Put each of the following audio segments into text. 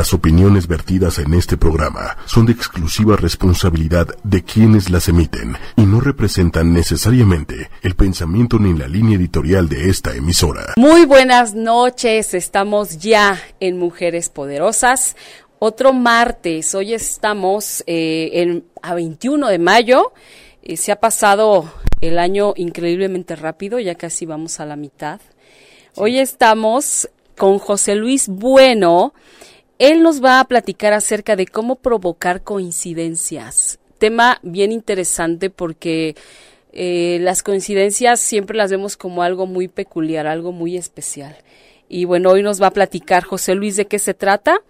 Las opiniones vertidas en este programa son de exclusiva responsabilidad de quienes las emiten y no representan necesariamente el pensamiento ni la línea editorial de esta emisora. Muy buenas noches, estamos ya en Mujeres Poderosas. Otro martes, hoy estamos eh, a 21 de mayo. Eh, se ha pasado el año increíblemente rápido, ya casi vamos a la mitad. Hoy estamos con José Luis Bueno. Él nos va a platicar acerca de cómo provocar coincidencias. Tema bien interesante porque eh, las coincidencias siempre las vemos como algo muy peculiar, algo muy especial. Y bueno, hoy nos va a platicar José Luis de qué se trata.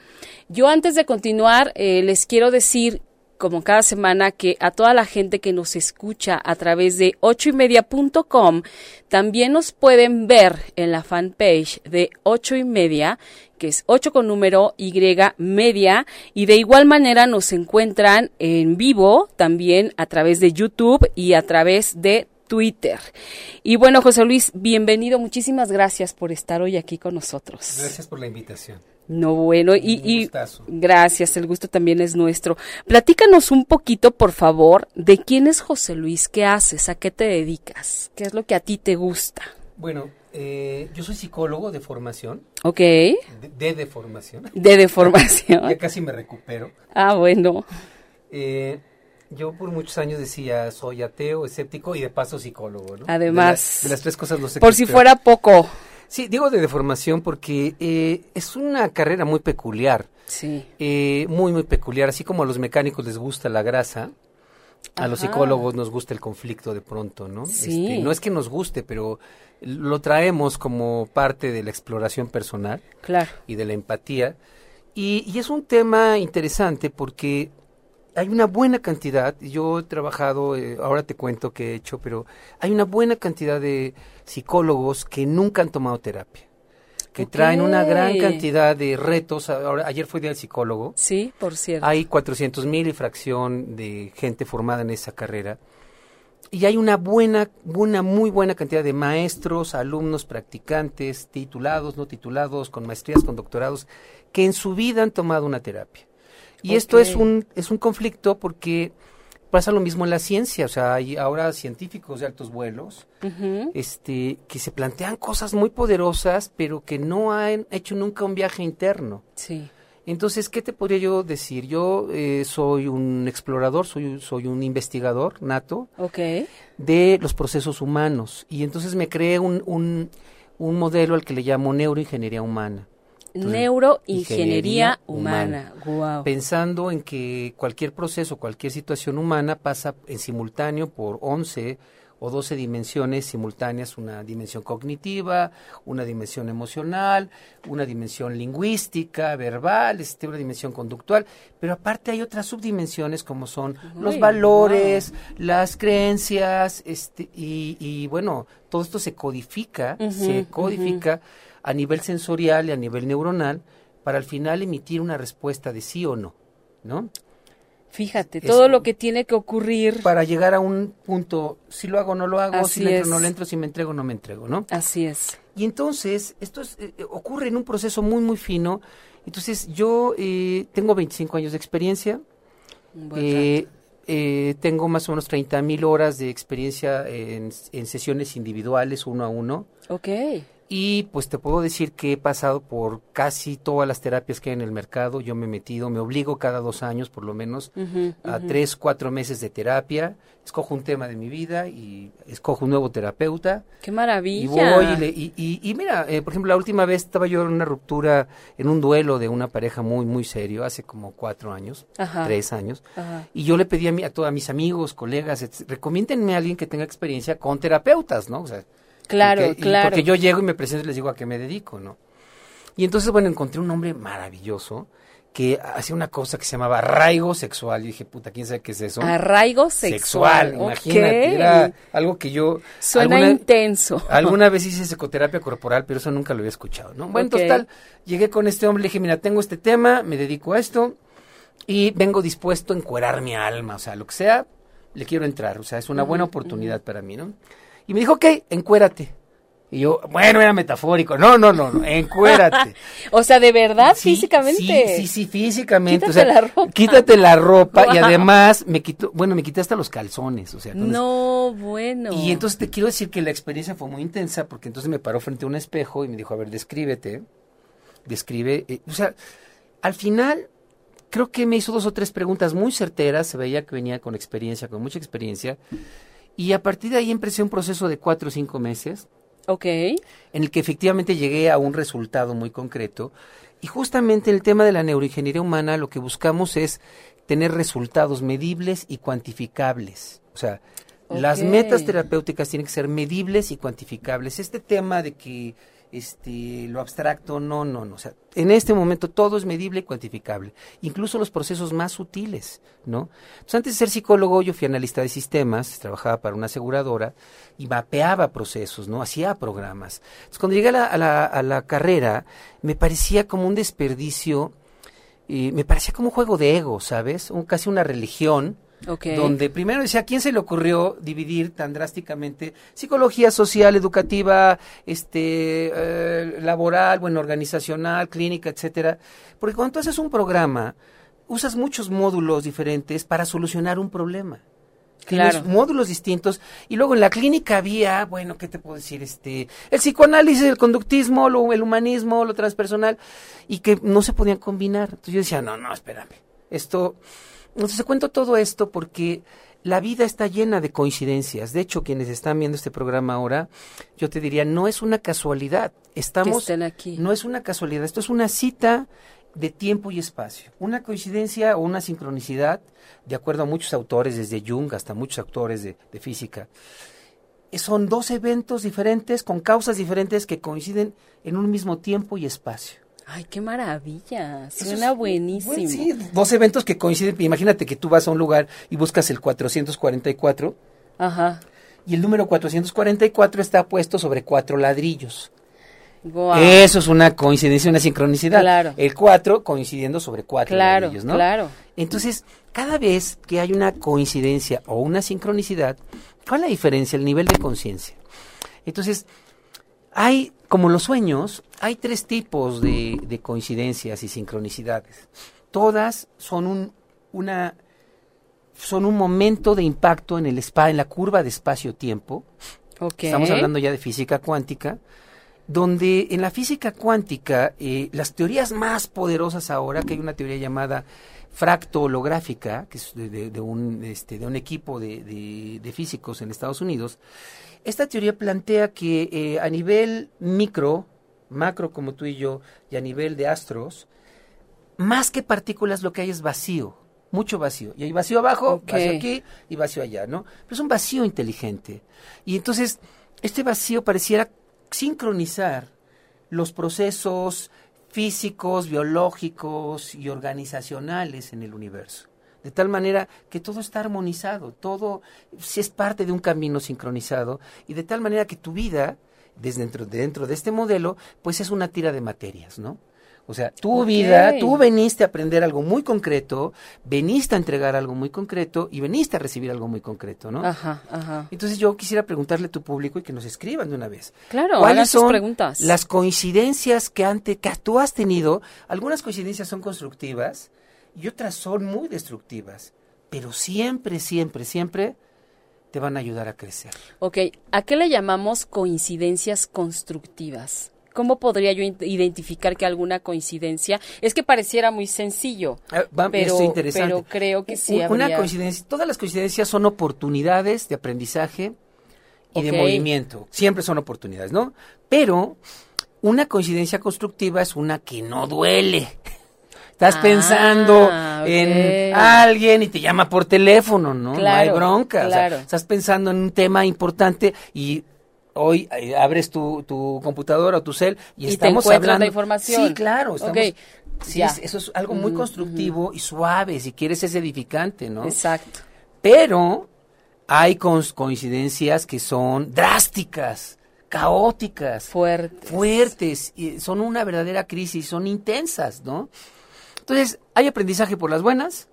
Yo antes de continuar, eh, les quiero decir como cada semana, que a toda la gente que nos escucha a través de ochoymedia.com, también nos pueden ver en la fanpage de ocho y media, que es 8 con número Y media, y de igual manera nos encuentran en vivo también a través de YouTube y a través de Twitter. Y bueno, José Luis, bienvenido. Muchísimas gracias por estar hoy aquí con nosotros. Gracias por la invitación. No, bueno, y, gracias, el gusto también es nuestro. Platícanos un poquito, por favor, de quién es José Luis, qué haces, a qué te dedicas, qué es lo que a ti te gusta. Bueno, eh, yo soy psicólogo de formación. Ok. De, de, formación. De de formación. ya casi me recupero. Ah, bueno. Eh, yo por muchos años decía soy ateo, escéptico y de paso psicólogo, ¿no? Además. De, las tres cosas no sé. Por si fuera poco. Sí, digo de deformación porque eh, es una carrera muy peculiar. Sí. Eh, muy, muy peculiar. Así como a los mecánicos les gusta la grasa, a los psicólogos nos gusta el conflicto de pronto, ¿no? Sí. Este, no es que nos guste, pero lo traemos como parte de la exploración personal. Claro. Y de la empatía. Y, y es un tema interesante porque hay una buena cantidad, yo he trabajado, eh, ahora te cuento qué he hecho, pero hay una buena cantidad de psicólogos que nunca han tomado terapia, que traen una gran cantidad de retos. Ahora, ayer fue día del psicólogo. Sí, por cierto. Hay 400 mil y fracción de gente formada en esa carrera. Y hay una buena, una muy buena cantidad de maestros, alumnos, practicantes, titulados, no titulados, con maestrías, con doctorados, que en su vida han tomado una terapia. Y esto es un, es un conflicto porque pasa lo mismo en la ciencia, o sea, hay ahora científicos de altos vuelos este, que se plantean cosas muy poderosas, pero que no han hecho nunca un viaje interno. Sí. Entonces, ¿qué te podría yo decir? Yo eh, soy un explorador, soy, soy un investigador nato de los procesos humanos y entonces me creé un, un, un modelo al que le llamo neuroingeniería humana. Neuroingeniería humana. Pensando en que cualquier proceso, cualquier situación humana pasa en simultáneo por 11 o 12 dimensiones simultáneas, una dimensión cognitiva, una dimensión emocional, una dimensión lingüística, verbal, este, una dimensión conductual, pero aparte hay otras subdimensiones como son los valores, las creencias, este, y, y, bueno, todo esto se codifica, se codifica a nivel sensorial y a nivel neuronal para al final emitir una respuesta de sí o no, ¿no? Fíjate, todo lo que tiene que ocurrir. Para llegar a un punto, si lo hago, no lo hago, si le entro, no le entro, si me entrego, no me entrego, ¿no? Así es. Y entonces, esto eh, ocurre en un proceso muy, muy fino. Entonces, yo eh, tengo 25 años de experiencia. Eh, eh, tengo más o menos 30 mil horas de experiencia en, en, sesiones individuales, uno a uno. Ok. Y pues te puedo decir que he pasado por casi todas las terapias que hay en el mercado. Yo me he metido, me obligo cada dos años por lo menos a tres, cuatro meses de terapia. Escojo un tema de mi vida y escojo un nuevo terapeuta. ¡Qué maravilla! Y voy y, y, y, mira, eh, por ejemplo, la última vez estaba yo en una ruptura, en un duelo de una pareja muy, muy serio, hace como cuatro años, tres años. Y yo le pedí a, mi, a todos mis amigos, colegas, recomiéndenme a alguien que tenga experiencia con terapeutas, ¿no? O sea, Claro, claro. porque yo llego y me presento y les digo a qué me dedico, ¿no? Y entonces, bueno, encontré un hombre maravilloso que hacía una cosa que se llamaba arraigo sexual. Y dije, puta, ¿quién sabe qué es eso? Arraigo sexual. imagínate. Era algo que yo... Suena intenso. Alguna vez hice psicoterapia corporal, pero eso nunca lo había escuchado, ¿no? Bueno, total, llegué con este hombre, le dije, mira, tengo este tema, me dedico a esto y vengo dispuesto a encuerar mi alma, o sea, lo que sea, le quiero entrar, o sea, es una buena oportunidad para mí, ¿no? Y me dijo, ok, encuérate. Y yo, bueno, era metafórico. No, no, no, no encuérate. o sea, de verdad, Sí, físicamente. Sí, sí, sí, físicamente. Quítate o sea, la ropa. Quítate la ropa y además me quitó, bueno, me quité hasta los calzones, o sea. No, bueno. y entonces te quiero decir que la experiencia fue muy intensa porque entonces me paró frente a un espejo y me dijo, a ver, descríbete, describe, eh, o sea, al final creo que me hizo dos o tres preguntas muy certeras, se veía que venía con experiencia, con mucha experiencia, y a partir de ahí empecé un proceso de cuatro o cinco meses Ok. en el que efectivamente llegué a un resultado muy concreto. Y justamente en el tema de la neuroingeniería humana lo que buscamos es tener resultados medibles y cuantificables. O sea, las metas terapéuticas tienen que ser medibles y cuantificables. Este tema de que este lo abstracto, no, no, no. O sea, en este momento todo es medible y cuantificable. Incluso los procesos más sutiles, ¿no? Antes de ser psicólogo, yo fui analista de sistemas, trabajaba para una aseguradora y mapeaba procesos, ¿no? Hacía programas. Entonces, cuando llegué a la, a la, a la carrera, me parecía como un desperdicio, eh, me parecía como un juego de ego, ¿sabes? Un, casi una religión, Donde primero decía, ¿a quién se le ocurrió dividir tan drásticamente psicología social, educativa, este, eh, laboral, bueno, organizacional, clínica, etcétera? Porque cuando tú haces un programa, usas muchos módulos diferentes para solucionar un problema. Tienes Claro. módulos distintos y luego en la clínica había, bueno, ¿qué te puedo decir? Este, el psicoanálisis, el conductismo, lo, el humanismo, lo transpersonal y que no se podían combinar. Entonces yo decía, no, no, espérame. Esto, entonces cuento todo esto porque la vida está llena de coincidencias. De hecho, quienes están viendo este programa ahora, yo te diría, no es una casualidad. Estamos, estén aquí. no es una casualidad. Esto es una cita de tiempo y espacio. Una coincidencia o una sincronicidad, de acuerdo a muchos autores, desde Jung hasta muchos autores de, de física. Son dos eventos diferentes con causas diferentes que coinciden en un mismo tiempo y espacio. Ay, qué maravilla. Suena es- buenísimo. bueno, sí, dos eventos que coinciden. Imagínate que tú vas a un lugar y buscas el 444 Ajá. y el número 444 está puesto sobre cuatro ladrillos. Guau. Eso es una coincidencia, una sincronicidad. Claro. El 4 coincidiendo sobre cuatro Claro, ladrillos, ¿no? claro. Entonces, cada vez que hay una coincidencia o una sincronicidad, ¿cuál es la diferencia? El nivel de conciencia. Entonces, hay, como los sueños, hay tres tipos de, de coincidencias y sincronicidades. Todas son un, una, son un momento de impacto en el spa, en la curva de espacio-tiempo. Ok. Estamos hablando ya de física cuántica, donde en la física cuántica eh, las teorías más poderosas ahora, que hay una teoría llamada fracto-holográfica, que es de, de- de un, este, de un equipo de, de- de físicos en Estados Unidos, esta teoría plantea que eh, a nivel micro, macro como tú y yo, y a nivel de astros, más que partículas lo que hay es vacío, mucho vacío. Y hay vacío abajo, vacío aquí y vacío allá, ¿no? Pero es un vacío inteligente. Y entonces, este vacío pareciera sincronizar los procesos físicos, biológicos y organizacionales en el universo. De tal manera que todo está armonizado, todo sí es parte de un camino sincronizado y de tal manera que tu vida, desde dentro, dentro de este modelo, pues es una tira de materias, ¿no? O sea, tu vida, tú veniste a aprender algo muy concreto, veniste a entregar algo muy concreto y veniste a recibir algo muy concreto, ¿no? Ajá, ajá. Entonces yo quisiera preguntarle a tu público y que nos escriban de una vez. Claro, ¿Cuáles son preguntas. las coincidencias que, ante, que tú has tenido? Algunas coincidencias son constructivas y otras son muy destructivas, pero siempre, siempre, siempre te van a ayudar a crecer. Ok, ¿a qué le llamamos coincidencias constructivas? ¿Cómo podría yo identificar que alguna coincidencia? Es que pareciera muy sencillo, Ah, va- pero, pero creo que sí Un- Una habría- coincidencia, todas las coincidencias son oportunidades de aprendizaje y de movimiento. Siempre son oportunidades, ¿no? Pero una coincidencia constructiva es una que no duele. Estás Ah, pensando ok. en alguien y te llama por teléfono, ¿no? no hay Claro, bronca. O sea, claro. estás pensando en un tema importante y hoy eh, abres tu, tu computadora o tu cel y, Y te estamos la hablando. información. Sí, claro. Estamos, Ok, sí, ya. es- eso es algo muy Mm, constructivo y suave, si quieres es edificante, ¿no? Exacto. Pero hay coincidencias que son drásticas, caóticas, Fuerte. fuertes, y son una verdadera crisis, son intensas, ¿no? Entonces, hay aprendizaje por las buenas,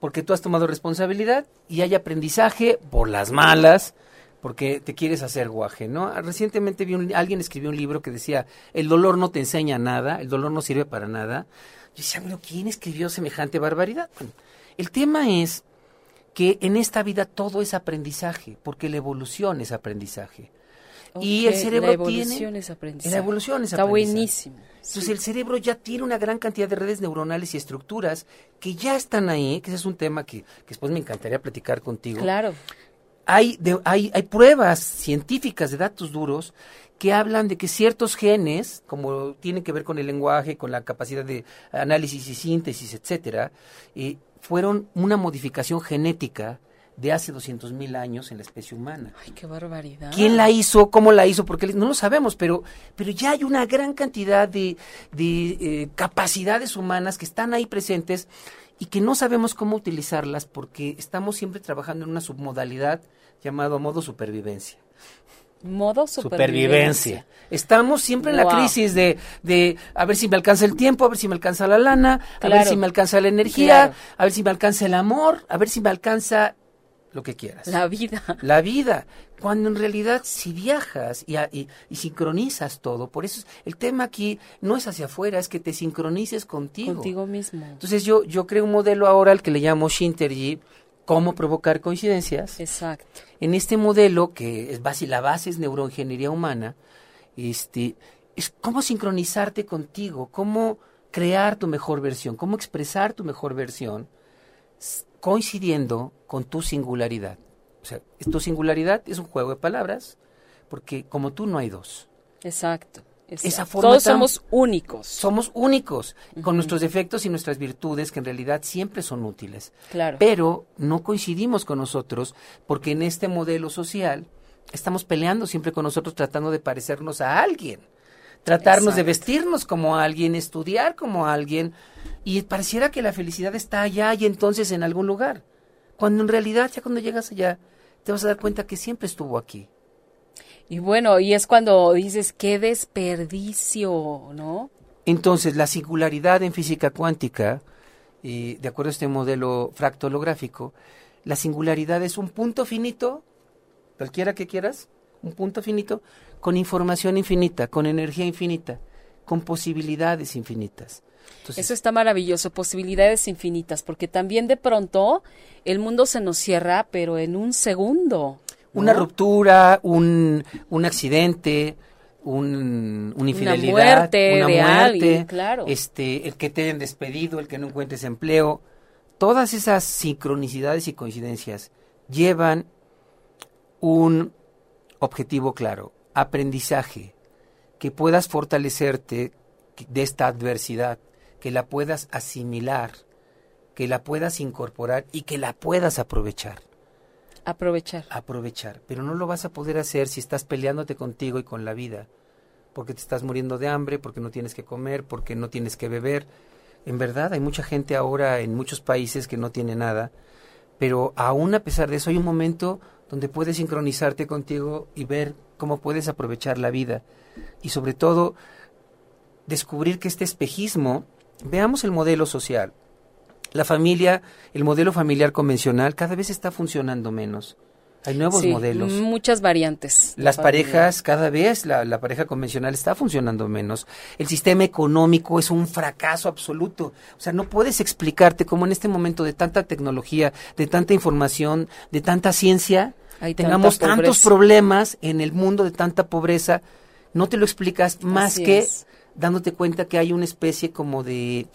porque tú has tomado responsabilidad, y hay aprendizaje por las malas, porque te quieres hacer guaje, ¿no? Recientemente vi un, alguien escribió un libro que decía, el dolor no te enseña nada, el dolor no sirve para nada. Yo decía, bueno, ¿quién escribió semejante barbaridad? El tema es que en esta vida todo es aprendizaje, porque la evolución es aprendizaje. Y el cerebro la evolución tiene es aprendizaje. la evolución es Está aprendizaje. buenísimo. Entonces el cerebro ya tiene una gran cantidad de redes neuronales y estructuras que ya están ahí, que ese es un tema que, que después me encantaría platicar contigo. Claro. Hay, de- hay, hay pruebas científicas de datos duros que hablan de que ciertos genes, como tienen que ver con el lenguaje, con la capacidad de análisis y síntesis, etcétera, eh, fueron una modificación genética de hace 200 mil años en la especie humana. Ay, qué barbaridad. ¿Quién la hizo? ¿Cómo la hizo? Porque no lo sabemos, pero, pero ya hay una gran cantidad de, de, eh, capacidades humanas que están ahí presentes y que no sabemos cómo utilizarlas porque estamos siempre trabajando en una submodalidad llamado modo supervivencia. Modo supervivencia. Estamos siempre en la crisis de, de a ver si me alcanza el tiempo, a ver si me alcanza la lana, a ver si me alcanza la energía, Claro. a ver si me alcanza el amor, a ver si me alcanza lo que quieras La vida. la vida, cuando en realidad si viajas y, y- y sincronizas todo, por eso es- el tema aquí no es hacia afuera, es que te sincronices contigo. Contigo mismo. Entonces yo, yo creo un modelo ahora al que le llamo Shintergy, cómo provocar coincidencias. Exacto. En este modelo, que es base, la base es neuroingeniería humana, este, es cómo sincronizarte contigo, cómo crear tu mejor versión, cómo expresar tu mejor versión, coincidiendo con tu singularidad. O sea, tu singularidad es un juego de palabras, porque como tú no hay dos. Exacto. exacto. Esa forma Todos tan- somos únicos. Somos únicos, con nuestros defectos y nuestras virtudes, que en realidad siempre son útiles. Claro. Pero no coincidimos con nosotros porque en este modelo social estamos peleando siempre con nosotros tratando de parecernos a alguien, tratarnos de vestirnos como alguien, estudiar como alguien y pareciera que la felicidad está allá y entonces en algún lugar, cuando en realidad ya cuando llegas allá te vas a dar cuenta que siempre estuvo aquí. Y bueno, y es cuando dices, qué desperdicio, ¿no? Entonces, la singularidad en física cuántica, eh, de acuerdo a este modelo fractolográfico, la singularidad es un punto finito, cualquiera que quieras, un punto finito, con información infinita, con energía infinita, con posibilidades infinitas. Entonces, Eso está maravilloso, posibilidades infinitas, porque también de pronto el mundo se nos cierra, pero en un segundo. ¿no? una ruptura, un, un accidente, un, una infidelidad, muerte una muerte, alguien, claro. este, el que te hayan despedido, el que no encuentres empleo, todas esas sincronicidades y coincidencias llevan un objetivo claro, aprendizaje, que puedas fortalecerte de esta adversidad, que la puedas asimilar, que la puedas incorporar y que la puedas aprovechar Aprovechar. aprovechar, pero no lo vas a poder hacer si estás peleándote contigo y con la vida, porque te estás muriendo de hambre, porque no tienes que comer, porque no tienes que beber. En verdad, hay mucha gente ahora en muchos países que no tiene nada, pero aún a pesar de eso hay un momento donde puedes sincronizarte contigo y ver cómo puedes aprovechar la vida y sobre todo descubrir que este espejismo, veamos el modelo social, la familia, el modelo familiar convencional cada vez está funcionando menos. Hay nuevos Sí, modelos. Muchas variantes. Las parejas, cada vez la, la pareja convencional está funcionando menos. El sistema económico es un fracaso absoluto. O sea, no puedes explicarte cómo en este momento de tanta tecnología, de tanta información, de tanta ciencia, Hay tengamos tantos problemas en el mundo de tanta pobreza. No te lo explicas más Así que es. dándote cuenta que hay una especie como de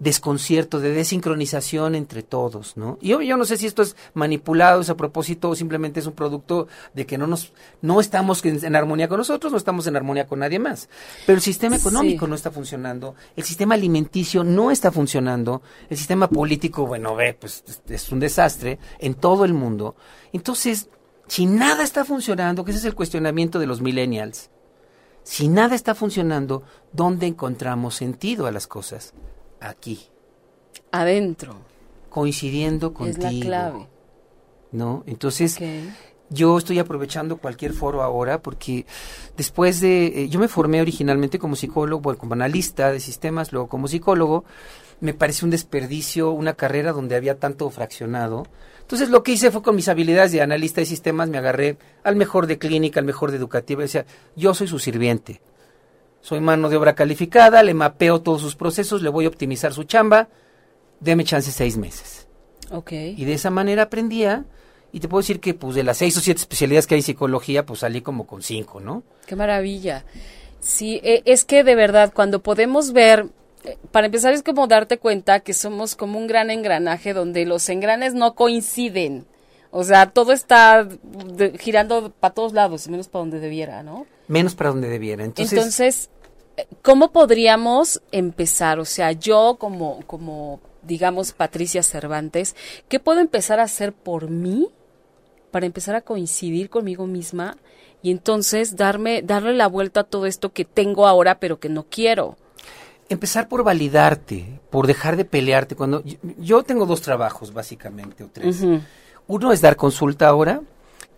desconcierto, de desincronización entre todos, ¿no? Y yo, yo no sé si esto es manipulado, es a propósito o simplemente es un producto de que no nos, no estamos en, en armonía con nosotros, no estamos en armonía con nadie más. Pero el sistema económico Sí. no está funcionando, el sistema alimenticio no está funcionando, el sistema político, bueno, ve, pues es, es un desastre en todo el mundo. Entonces, si nada está funcionando, que ese es el cuestionamiento de los millennials, si nada está funcionando, ¿dónde encontramos sentido a las cosas? Aquí, Adentro. coincidiendo Es contigo. la clave. ¿No? Entonces, yo estoy aprovechando cualquier foro ahora porque después de, eh, yo me formé originalmente como psicólogo, bueno, como analista de sistemas, luego como psicólogo, me pareció un desperdicio una carrera donde había tanto fraccionado. Entonces lo que hice fue con mis habilidades de analista de sistemas, me agarré al mejor de clínica, al mejor de educativa, decía, yo soy su sirviente. Soy mano de obra calificada, le mapeo todos sus procesos, le voy a optimizar su chamba, deme chance seis meses. Ok. Y de esa manera aprendía, y te puedo decir que pues de las seis o siete especialidades que hay en psicología, pues salí como con cinco, ¿no? Qué maravilla. Sí, e- es que de verdad, cuando podemos ver, eh, para empezar es como darte cuenta que somos como un gran engranaje donde los engranes no coinciden. O sea, todo está de- girando para todos lados, menos para donde debiera, ¿no? Menos para donde debiera. Entonces, Entonces, eh, ¿cómo podríamos empezar? O sea, yo como, como, digamos, Patricia Cervantes, ¿qué puedo empezar a hacer por mí para empezar a coincidir conmigo misma y entonces darme, darle la vuelta a todo esto que tengo ahora pero que no quiero? empezar por validarte, por dejar de pelearte. Cuando yo, yo tengo dos trabajos, básicamente, o tres. Ujú. Uno es dar consulta ahora,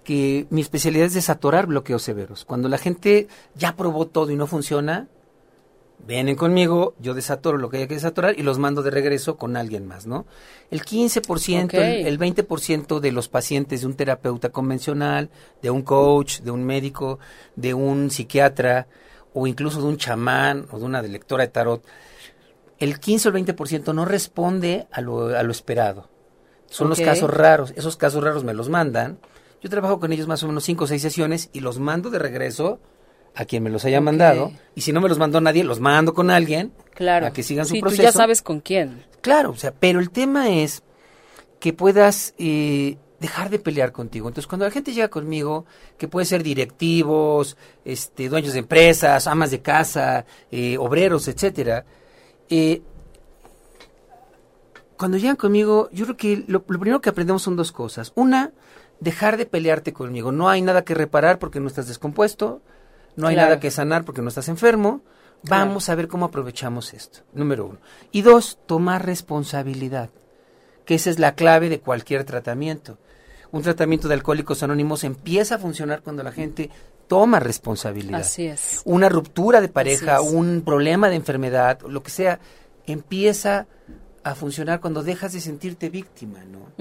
que mi especialidad es desatorar bloqueos severos. Cuando la gente ya probó todo y no funciona, vienen conmigo, yo desatoro lo que haya que desatorar y los mando de regreso con alguien más, ¿no? El 15%, Ok. el, el 20% de los pacientes de un terapeuta convencional, de un coach, de un médico, de un psiquiatra o incluso de un chamán o de una lectora de tarot, el 15 o el 20% no responde a lo, a lo esperado. Son los casos raros. Esos casos raros me los mandan. Yo trabajo con ellos más o menos 5 o 6 sesiones y los mando de regreso a quien me los haya mandado. Y si no me los mandó nadie, los mando con alguien Claro. a que sigan su proceso. tú ya sabes con quién. Claro, o sea, pero el tema es que puedas eh, dejar de pelear contigo. Entonces, cuando la gente llega conmigo, que puede ser directivos, este, dueños de empresas, amas de casa, eh, obreros, etcétera, eh, cuando llegan conmigo, yo creo que lo, lo primero que aprendemos son dos cosas. Una, dejar de pelearte conmigo. No hay nada que reparar porque no estás descompuesto, no hay Claro. nada que sanar porque no estás enfermo. Claro. Vamos a ver cómo aprovechamos esto. Número uno. Y dos, tomar responsabilidad. Que esa es la clave de cualquier tratamiento. Un tratamiento de alcohólicos anónimos empieza a funcionar cuando la gente toma responsabilidad. Así es. Una ruptura de pareja, un problema de enfermedad, lo que sea, empieza a funcionar cuando dejas de sentirte víctima, ¿no?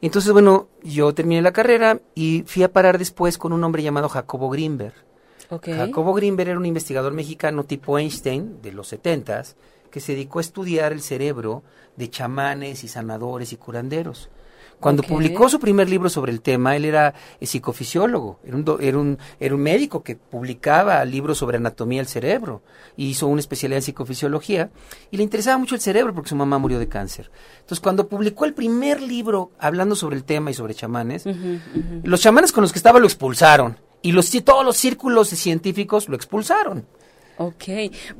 Entonces, bueno, yo terminé la carrera y fui a parar después con un hombre llamado Jacobo Grimberg. Ok. Jacobo Grimberg era un investigador mexicano tipo Einstein de los setentas que se dedicó a estudiar el cerebro de chamanes y sanadores y curanderos. Cuando publicó su primer libro sobre el tema, él era eh, psicofisiólogo, era un, do- era, un, era un médico que publicaba libros sobre anatomía del cerebro, y hizo una especialidad en psicofisiología, y le interesaba mucho el cerebro porque su mamá murió de cáncer. Entonces, cuando publicó el primer libro hablando sobre el tema y sobre chamanes, los chamanes con los que estaba lo expulsaron, y los, todos los círculos científicos lo expulsaron. Ok.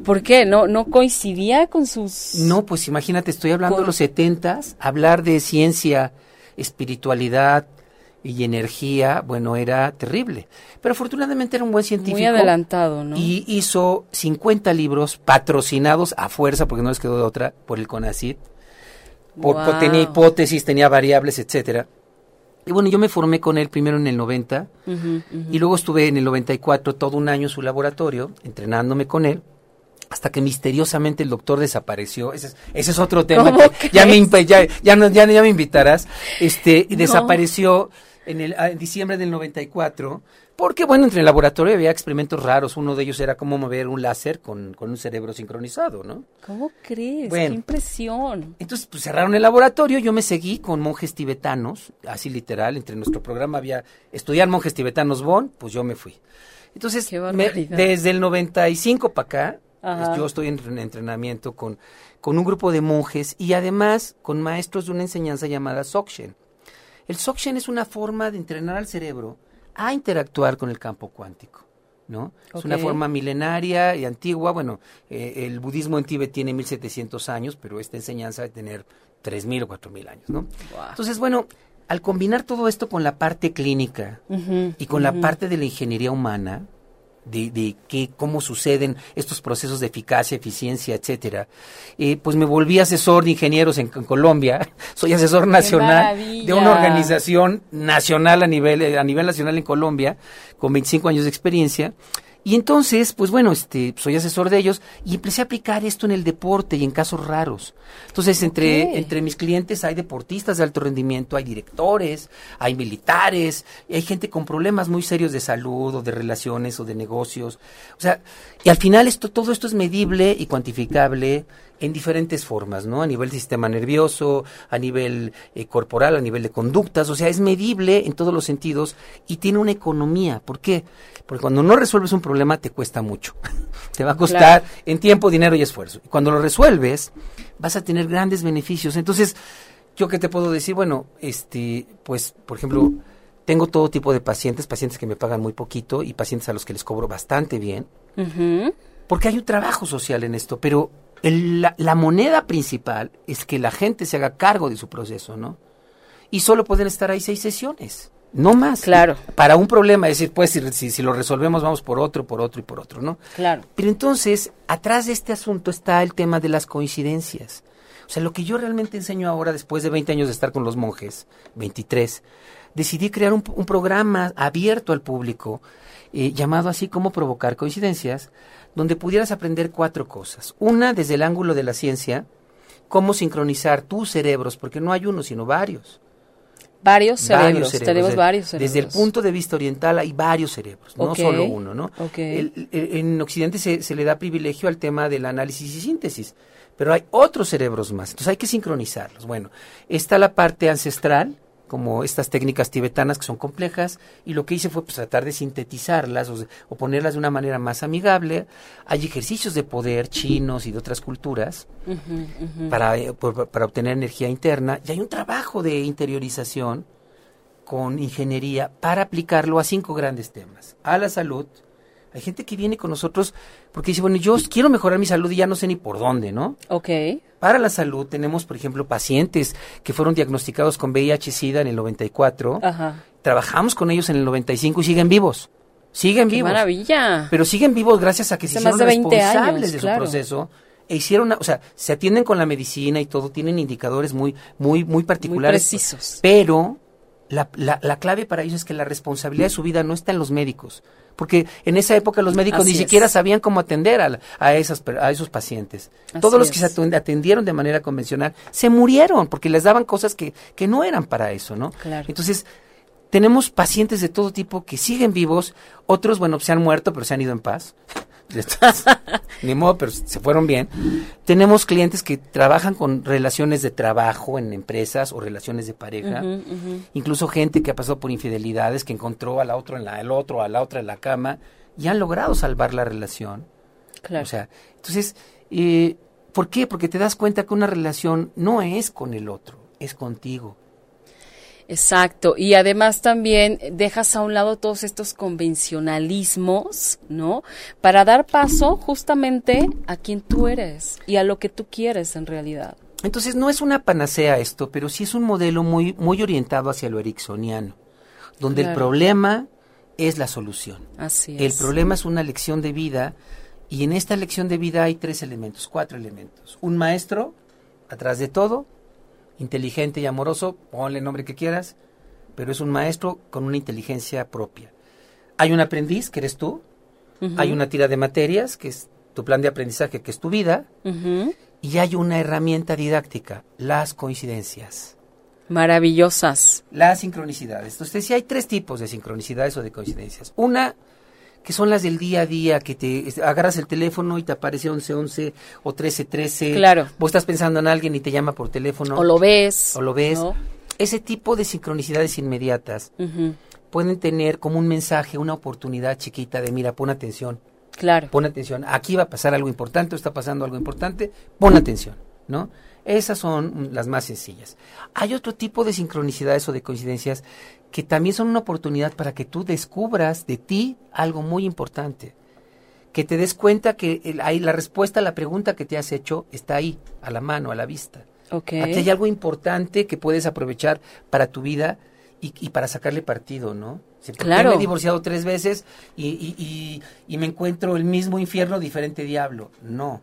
¿Por qué? ¿No, no coincidía con sus...? No, pues imagínate, estoy hablando Con- de los setentas, hablar de ciencia, espiritualidad y energía, bueno, era terrible. Pero afortunadamente era un buen científico. Muy adelantado, ¿no? Y hizo 50 libros patrocinados a fuerza, porque no les quedó de otra, por el CONACYT. Por, por- Wow. tenía hipótesis, tenía variables, etcétera. Y bueno, yo me formé con él primero en el 90 Ujú, ujú. y luego estuve en el 94 todo un año en su laboratorio, entrenándome con él, hasta que misteriosamente el doctor desapareció. Ese es, ese es otro tema ¿Cómo que ya me, ya, ya, no- ya, ya me invitarás. Este, y No. desapareció en, el, ah, en diciembre del 94, porque bueno, entre el laboratorio había experimentos raros. Uno de ellos era cómo mover un láser con, con un cerebro sincronizado, ¿no? ¿Cómo crees? Bueno. ¡Qué impresión! Entonces, pues cerraron el laboratorio, yo me seguí con monjes tibetanos, así literal, entre nuestro programa había estudiar monjes tibetanos Bonn, pues yo me fui. Entonces, me- desde el 95 para acá, Ajá. yo estoy en, en entrenamiento con, con un grupo de monjes y además con maestros de una enseñanza llamada Sokshen. El Sokshen es una forma de entrenar al cerebro a interactuar con el campo cuántico. ¿no? Es una forma milenaria y antigua. Bueno, eh, el budismo en Tíbet tiene 1700 años, pero esta enseñanza de tener 3000 o 4000 años, ¿no? Entonces, bueno, al combinar todo esto con la parte clínica y con la parte de la ingeniería humana, de, de qué, cómo suceden estos procesos de eficacia, eficiencia, etcétera. Eh, pues me volví asesor de ingenieros en, Colombia. Soy asesor nacional de una organización nacional a nivel, a nivel nacional en Colombia, con 25 años de experiencia. Y entonces, pues bueno, este, soy asesor de ellos y empecé a aplicar esto en el deporte y en casos raros. Entonces, entre, entre mis clientes hay deportistas de alto rendimiento, hay directores, hay militares, hay gente con problemas muy serios de salud o de relaciones o de negocios. O sea, y al final esto, todo esto es medible y cuantificable en diferentes formas, ¿no? A nivel sistema nervioso, a nivel eh, corporal, a nivel de conductas, o sea, es medible en todos los sentidos y tiene una economía. ¿Por qué? Porque cuando no resuelves un problema te cuesta mucho. te va a costar en tiempo, dinero y esfuerzo. Y cuando lo resuelves, vas a tener grandes beneficios. Entonces, yo qué te puedo decir, bueno, este, pues, por ejemplo, tengo todo tipo de pacientes, pacientes que me pagan muy poquito y pacientes a los que les cobro bastante bien. Porque hay un trabajo social en esto, pero la, moneda principal es que la gente se haga cargo de su proceso, ¿no? Y solo pueden estar ahí seis sesiones, no más. Claro. Para un problema, es decir, pues si, si, lo resolvemos vamos por otro, por otro y por otro, ¿no? Claro. Pero entonces, atrás de este asunto está el tema de las coincidencias. O sea, lo que yo realmente enseño ahora, después de 20 años de estar con los monjes, 23, decidí crear un, programa abierto al público, eh, llamado así como provocar coincidencias, donde pudieras aprender cuatro cosas. Una, desde el ángulo de la ciencia, cómo sincronizar tus cerebros, porque no hay uno, sino varios. Varios cerebros, tenemos varios cerebros. Desde el punto de vista oriental hay varios cerebros, no solo uno, ¿no? en Occidente se, se, le da privilegio al tema del análisis y síntesis, pero hay otros cerebros más, entonces hay que sincronizarlos. Bueno, está la parte ancestral, como estas técnicas tibetanas que son complejas y lo que hice fue pues, tratar de sintetizarlas o, ponerlas de una manera más amigable. Hay ejercicios de poder chinos y de otras culturas Para, eh, para obtener energía interna y hay un trabajo de interiorización con ingeniería para aplicarlo a cinco grandes temas. A la salud, hay gente que viene con nosotros porque dice, bueno, yo quiero mejorar mi salud y ya no sé ni por dónde, ¿no? Ok. Para la salud tenemos, por ejemplo, pacientes que fueron diagnosticados con VIH-Sida en el 94. Ajá. Trabajamos con ellos en el 95 y siguen vivos. Siguen Qué vivos. maravilla! Pero siguen vivos gracias a que se hicieron responsables de su proceso e hicieron, o sea, se atienden con la medicina y todo, tienen indicadores muy, muy, muy particulares. Muy precisos. Pero la, la, la clave para ellos es que la responsabilidad de su vida no está en los médicos, porque en esa época los médicos ni siquiera sabían cómo atender a, a, esas, a esos pacientes. Todos los que se atendieron de manera convencional se murieron porque les daban cosas que, que no eran para eso, ¿no? Entonces, tenemos pacientes de todo tipo que siguen vivos, otros, bueno, se han muerto, pero se han ido en paz. Ni modo, pero se fueron bien. Tenemos clientes que trabajan con relaciones de trabajo en empresas o relaciones de pareja. Incluso gente que ha pasado por infidelidades, que encontró a la otra en la, el otro, a la otra en la cama y han logrado salvar la relación. Claro. O sea, entonces, eh, ¿por qué? Porque te das cuenta que una relación no es con el otro, es contigo. Exacto, y además también dejas a un lado todos estos convencionalismos, ¿no? Para dar paso justamente a quien tú eres y a lo que tú quieres en realidad. Entonces no es una panacea esto, pero sí es un modelo muy, muy orientado hacia lo ericksoniano, donde el problema es la solución. Así es. El problema es una lección de vida y en esta lección de vida hay tres elementos, cuatro elementos. Un maestro, atrás de todo, inteligente y amoroso, ponle el nombre que quieras, pero es un maestro con una inteligencia propia. Hay un aprendiz, que eres tú, hay una tira de materias, que es tu plan de aprendizaje, que es tu vida, y hay una herramienta didáctica, las coincidencias. Maravillosas. Las sincronicidades. Entonces, sí hay tres tipos de sincronicidades o de coincidencias. Una que son las del día a día, que te agarras el teléfono y te aparece 1111 o 1313. Claro. Vos estás pensando en alguien y te llama por teléfono. O lo ves. O lo ves. Ese tipo de sincronicidades inmediatas pueden tener como un mensaje, una oportunidad chiquita de, mira, pon atención. Claro. Pon atención. Aquí va a pasar algo importante o está pasando algo importante. Pon atención, ¿no? Esas son las más sencillas. Hay otro tipo de sincronicidades o de coincidencias que también son una oportunidad para que tú descubras de ti algo muy importante. Que te des cuenta que hay la respuesta a la pregunta que te has hecho está ahí, a la mano, a la vista. Okay. Aquí hay algo importante que puedes aprovechar para tu vida y, para sacarle partido, ¿no? claro. Me he divorciado tres veces y, y, y, me encuentro el mismo infierno, diferente diablo. No.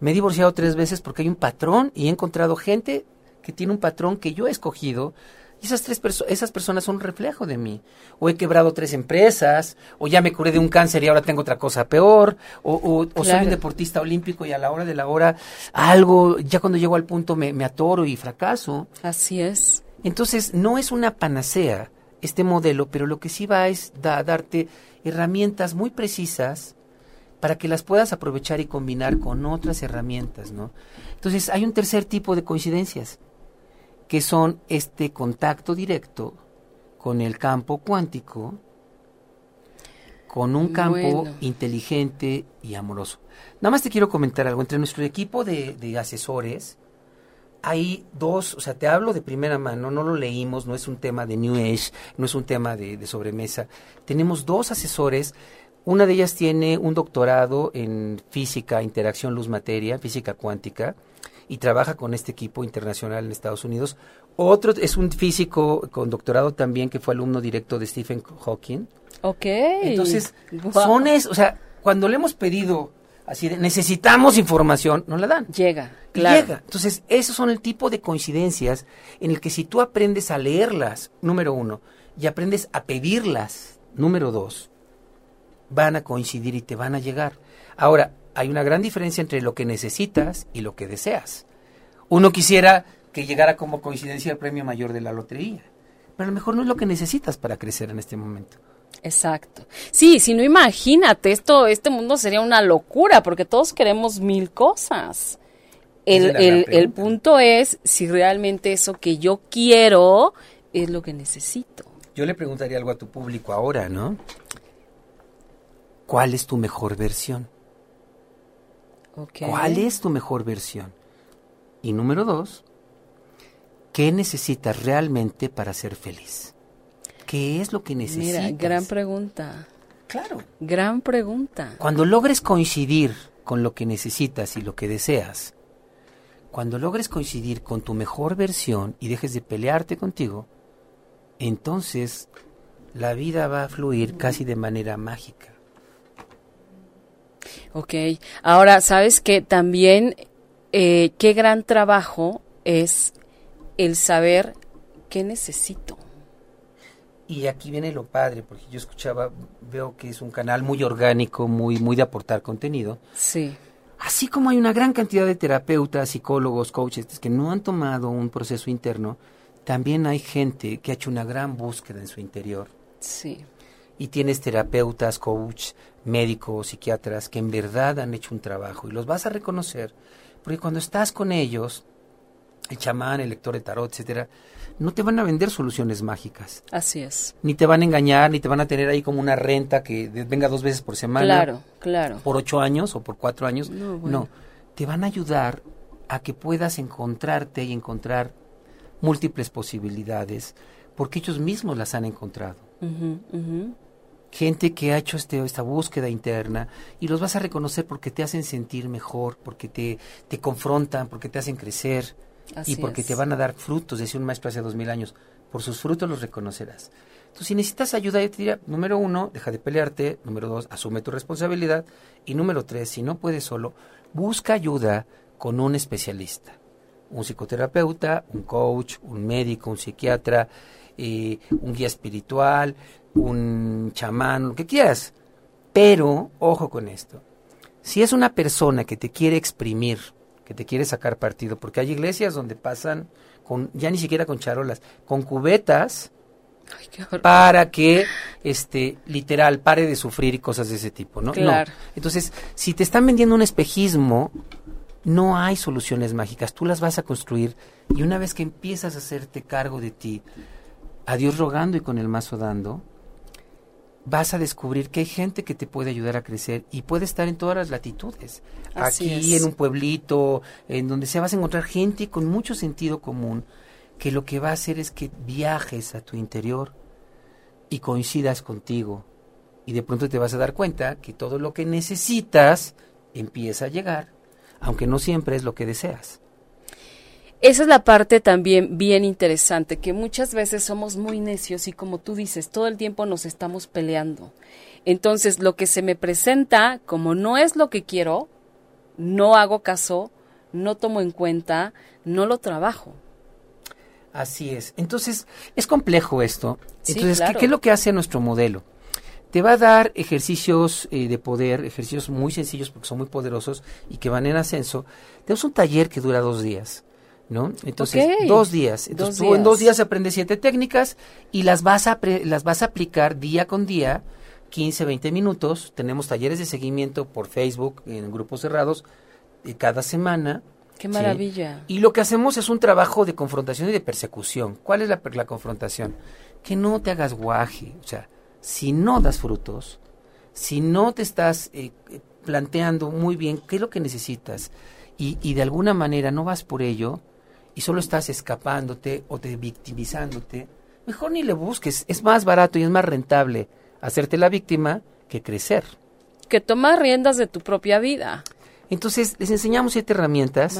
Me he divorciado tres veces porque hay un patrón y he encontrado gente que tiene un patrón que yo he escogido y esas tres esas personas son un reflejo de mí. O he quebrado tres empresas, o ya me curé de un cáncer y ahora tengo otra cosa peor, o, o, soy un deportista olímpico y a la hora de la hora algo, ya cuando llego al punto me, me atoro y fracaso. Así es. Entonces, no es una panacea este modelo, pero lo que sí va es da, darte herramientas muy precisas para que las puedas aprovechar y combinar con otras herramientas, ¿no? Entonces, hay un tercer tipo de coincidencias, que son este contacto directo con el campo cuántico, con un campo inteligente y amoroso. Nada más te quiero comentar algo. Entre nuestro equipo de, de asesores, hay dos, o sea, te hablo de primera mano, no lo leímos, no es un tema de New Age, no es un tema de, sobremesa. Tenemos dos asesores, una de ellas tiene un doctorado en física, interacción luz-materia, física cuántica, y trabaja con este equipo internacional en Estados Unidos. Otro es un físico con doctorado también que fue alumno directo de Stephen Hawking. Ok. Entonces, son es, o sea, cuando le hemos pedido así de necesitamos información, no la dan. Llega, claro. Llega. Entonces, esos son el tipo de coincidencias en el que si tú aprendes a leerlas, número uno, y aprendes a pedirlas, número dos, van a coincidir y te van a llegar. Ahora, hay una gran diferencia entre lo que necesitas y lo que deseas. Uno quisiera que llegara como coincidencia el premio mayor de la lotería, pero a lo mejor no es lo que necesitas para crecer en este momento. Exacto. Sí, si no imagínate, esto, este mundo sería una locura porque todos queremos mil cosas. El, el, el punto es si realmente eso que yo quiero es lo que necesito. Yo le preguntaría algo a tu público ahora, ¿no? ¿Cuál es tu mejor versión? ¿Cuál es tu mejor versión? Y número dos, ¿qué necesitas realmente para ser feliz? ¿Qué es lo que necesitas? Mira, gran pregunta. Claro. Gran pregunta. Cuando logres coincidir con lo que necesitas y lo que deseas, cuando logres coincidir con tu mejor versión y dejes de pelearte contigo, entonces la vida va a fluir casi de manera mágica. Ok, ahora sabes que también eh, qué gran trabajo es el saber qué necesito. Y aquí viene lo padre, porque yo escuchaba, veo que es un canal muy orgánico, muy, muy de aportar contenido. Sí. Así como hay una gran cantidad de terapeutas, psicólogos, coaches que no han tomado un proceso interno, también hay gente que ha hecho una gran búsqueda en su interior. Sí. Y tienes terapeutas, coach, médicos, psiquiatras que en verdad han hecho un trabajo y los vas a reconocer, porque cuando estás con ellos, el chamán, el lector de tarot, etcétera, no te van a vender soluciones mágicas. Así es. Ni te van a engañar, ni te van a tener ahí como una renta que venga dos veces por semana. Claro, claro. Por ocho años o por cuatro años. No, te van a ayudar a que puedas encontrarte y encontrar múltiples posibilidades, porque ellos mismos las han encontrado. Gente que ha hecho este, esta búsqueda interna y los vas a reconocer porque te hacen sentir mejor, porque te, te confrontan, porque te hacen crecer y porque te van a dar frutos, decía un maestro hace dos mil años, por sus frutos los reconocerás. Entonces, si necesitas ayuda, yo te diría, número uno, deja de pelearte, número dos, asume tu responsabilidad, y número tres, si no puedes solo, busca ayuda con un especialista, un psicoterapeuta, un coach, un médico, un psiquiatra, eh, un guía espiritual, un chamán, lo que quieras. Pero, ojo con esto, si es una persona que te quiere exprimir, que te quiere sacar partido, porque hay iglesias donde pasan con ya ni siquiera con charolas, con cubetas para que este literal pare de sufrir y cosas de ese tipo, ¿no? Claro. Entonces, si te están vendiendo un espejismo, no hay soluciones mágicas, tú las vas a construir y una vez que empiezas a hacerte cargo de ti, a Dios rogando y con el mazo dando, vas a descubrir que hay gente que te puede ayudar a crecer y puede estar en todas las latitudes. Aquí, en un pueblito, en donde se vas a encontrar gente con mucho sentido común, que lo que va a hacer es que viajes a tu interior y coincidas contigo. Y de pronto te vas a dar cuenta que todo lo que necesitas empieza a llegar, aunque no siempre es lo que deseas. Esa es la parte también bien interesante, que muchas veces somos muy necios y como tú dices, todo el tiempo nos estamos peleando. Entonces, lo que se me presenta, como no es lo que quiero, no hago caso, no tomo en cuenta, no lo trabajo. Así es. Entonces, es complejo esto. Entonces, ¿qué, es lo que hace nuestro modelo? Te va a dar ejercicios eh, de poder, ejercicios muy sencillos porque son muy poderosos y que van en ascenso. Tenemos un taller que dura dos días. ¿No? Entonces, dos días. Entonces, tú en dos días aprendes siete técnicas y las vas a, las vas a aplicar día con día, 15, 20 minutos. Tenemos talleres de seguimiento por Facebook en grupos cerrados y cada semana. ¡Qué maravilla! Y lo que hacemos es un trabajo de confrontación y de persecución. ¿Cuál es la, la confrontación? Que no te hagas guaje. O sea, si no das frutos, si no te estás eh, planteando muy bien qué es lo que necesitas y, y de alguna manera no vas por ello, y solo estás escapándote o te victimizándote, mejor ni le busques. Es más barato y es más rentable hacerte la víctima que crecer. Que tomar riendas de tu propia vida. Entonces, les enseñamos siete herramientas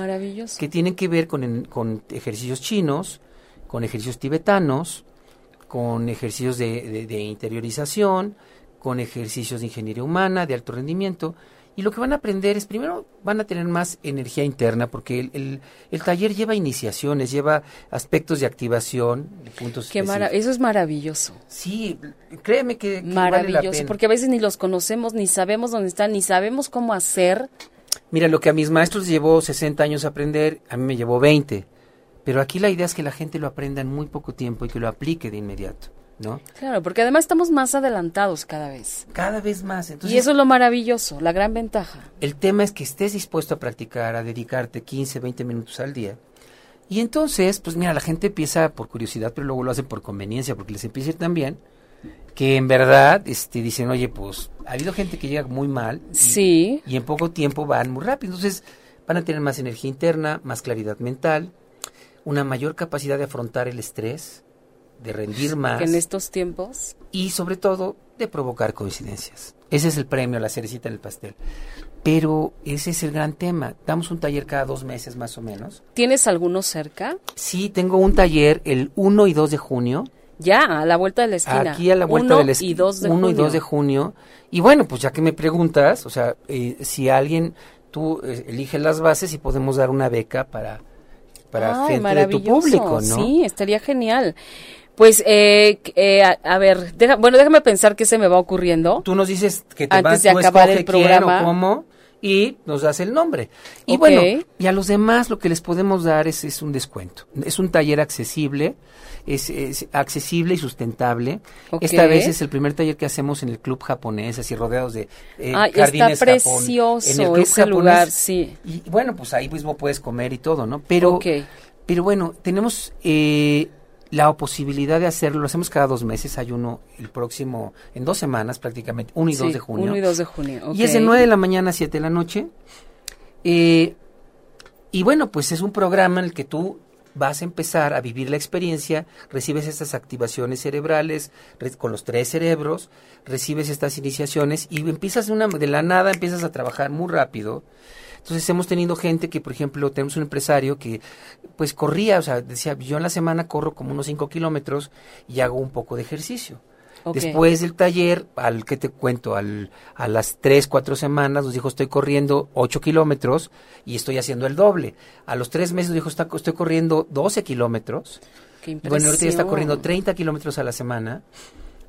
que tienen que ver con, con ejercicios chinos, con ejercicios tibetanos, con ejercicios de, de interiorización, con ejercicios de ingeniería humana, de alto rendimiento, y lo que van a aprender es, primero, van a tener más energía interna, porque el, el, taller lleva iniciaciones, lleva aspectos de activación, puntos Qué Eso es maravilloso. Sí, créeme que, maravilloso, porque a veces ni los conocemos, ni sabemos dónde están, ni sabemos cómo hacer. Mira, lo que a mis maestros llevó 60 años aprender, a mí me llevó 20. Pero aquí la idea es que la gente lo aprenda en muy poco tiempo y que lo aplique de inmediato. ¿No? Claro, porque además estamos más adelantados cada vez. Cada vez más. y eso es lo maravilloso, la gran ventaja. El tema es que estés dispuesto a practicar, a dedicarte 15, 20 minutos al día. Y entonces, pues mira, la gente empieza por curiosidad, pero luego lo hace por conveniencia, porque les empieza a ir tan bien, que en verdad este, dicen, oye, pues ha habido gente que llega muy mal. Y, sí. Y en poco tiempo van muy rápido. Entonces, van a tener más energía interna, más claridad mental, una mayor capacidad de afrontar el estrés, de rendir más. En estos tiempos. Y sobre todo de provocar coincidencias. Ese es el premio, la cerecita en el pastel. Pero ese es el gran tema. Damos un taller cada dos meses más o menos. ¿Tienes alguno cerca? Sí, tengo un taller el 1 y 2 de junio. Ya, a la vuelta de la esquina. Aquí a la vuelta de la esquina. 1 y 2 de junio. Y bueno, pues ya que me preguntas, o sea, eh, si alguien, tú eh, eliges las bases y podemos dar una beca para, para gente de tu público, ¿no? Sí, estaría genial. Pues, eh, eh, a, ver, bueno, déjame pensar qué se me va ocurriendo. Tú nos dices que te antes vas, de acabar el programa. cómo, y nos das el nombre. Y bueno, y a los demás lo que les podemos dar es, es un descuento. Es un taller accesible, es, accesible y sustentable. Esta vez es el primer taller que hacemos en el club japonés, así rodeados de eh, jardines está precioso en el club ese lugar, sí. Y bueno, pues ahí mismo puedes comer y todo, ¿no? Pero, pero bueno, tenemos eh, la posibilidad de hacerlo, lo hacemos cada dos meses, hay uno el próximo, en dos semanas prácticamente, 1 y 2 de junio. 1 y 2 de junio, Y es de 9 de la mañana a 7 de la noche. Eh, y bueno, pues es un programa en el que tú vas a empezar a vivir la experiencia, recibes estas activaciones cerebrales con los tres cerebros, recibes estas iniciaciones y empiezas de, una, de la nada, empiezas a trabajar muy rápido entonces hemos tenido gente que, por ejemplo, tenemos un empresario que pues corría, o sea, decía, yo en la semana corro como unos 5 kilómetros y hago un poco de ejercicio. Después del taller, al que te cuento, al, a las 3, 4 semanas nos dijo, estoy corriendo 8 kilómetros y estoy haciendo el doble. A los 3 meses nos dijo, estoy corriendo 12 kilómetros. Qué bueno, ahorita ya está corriendo 30 kilómetros a la semana.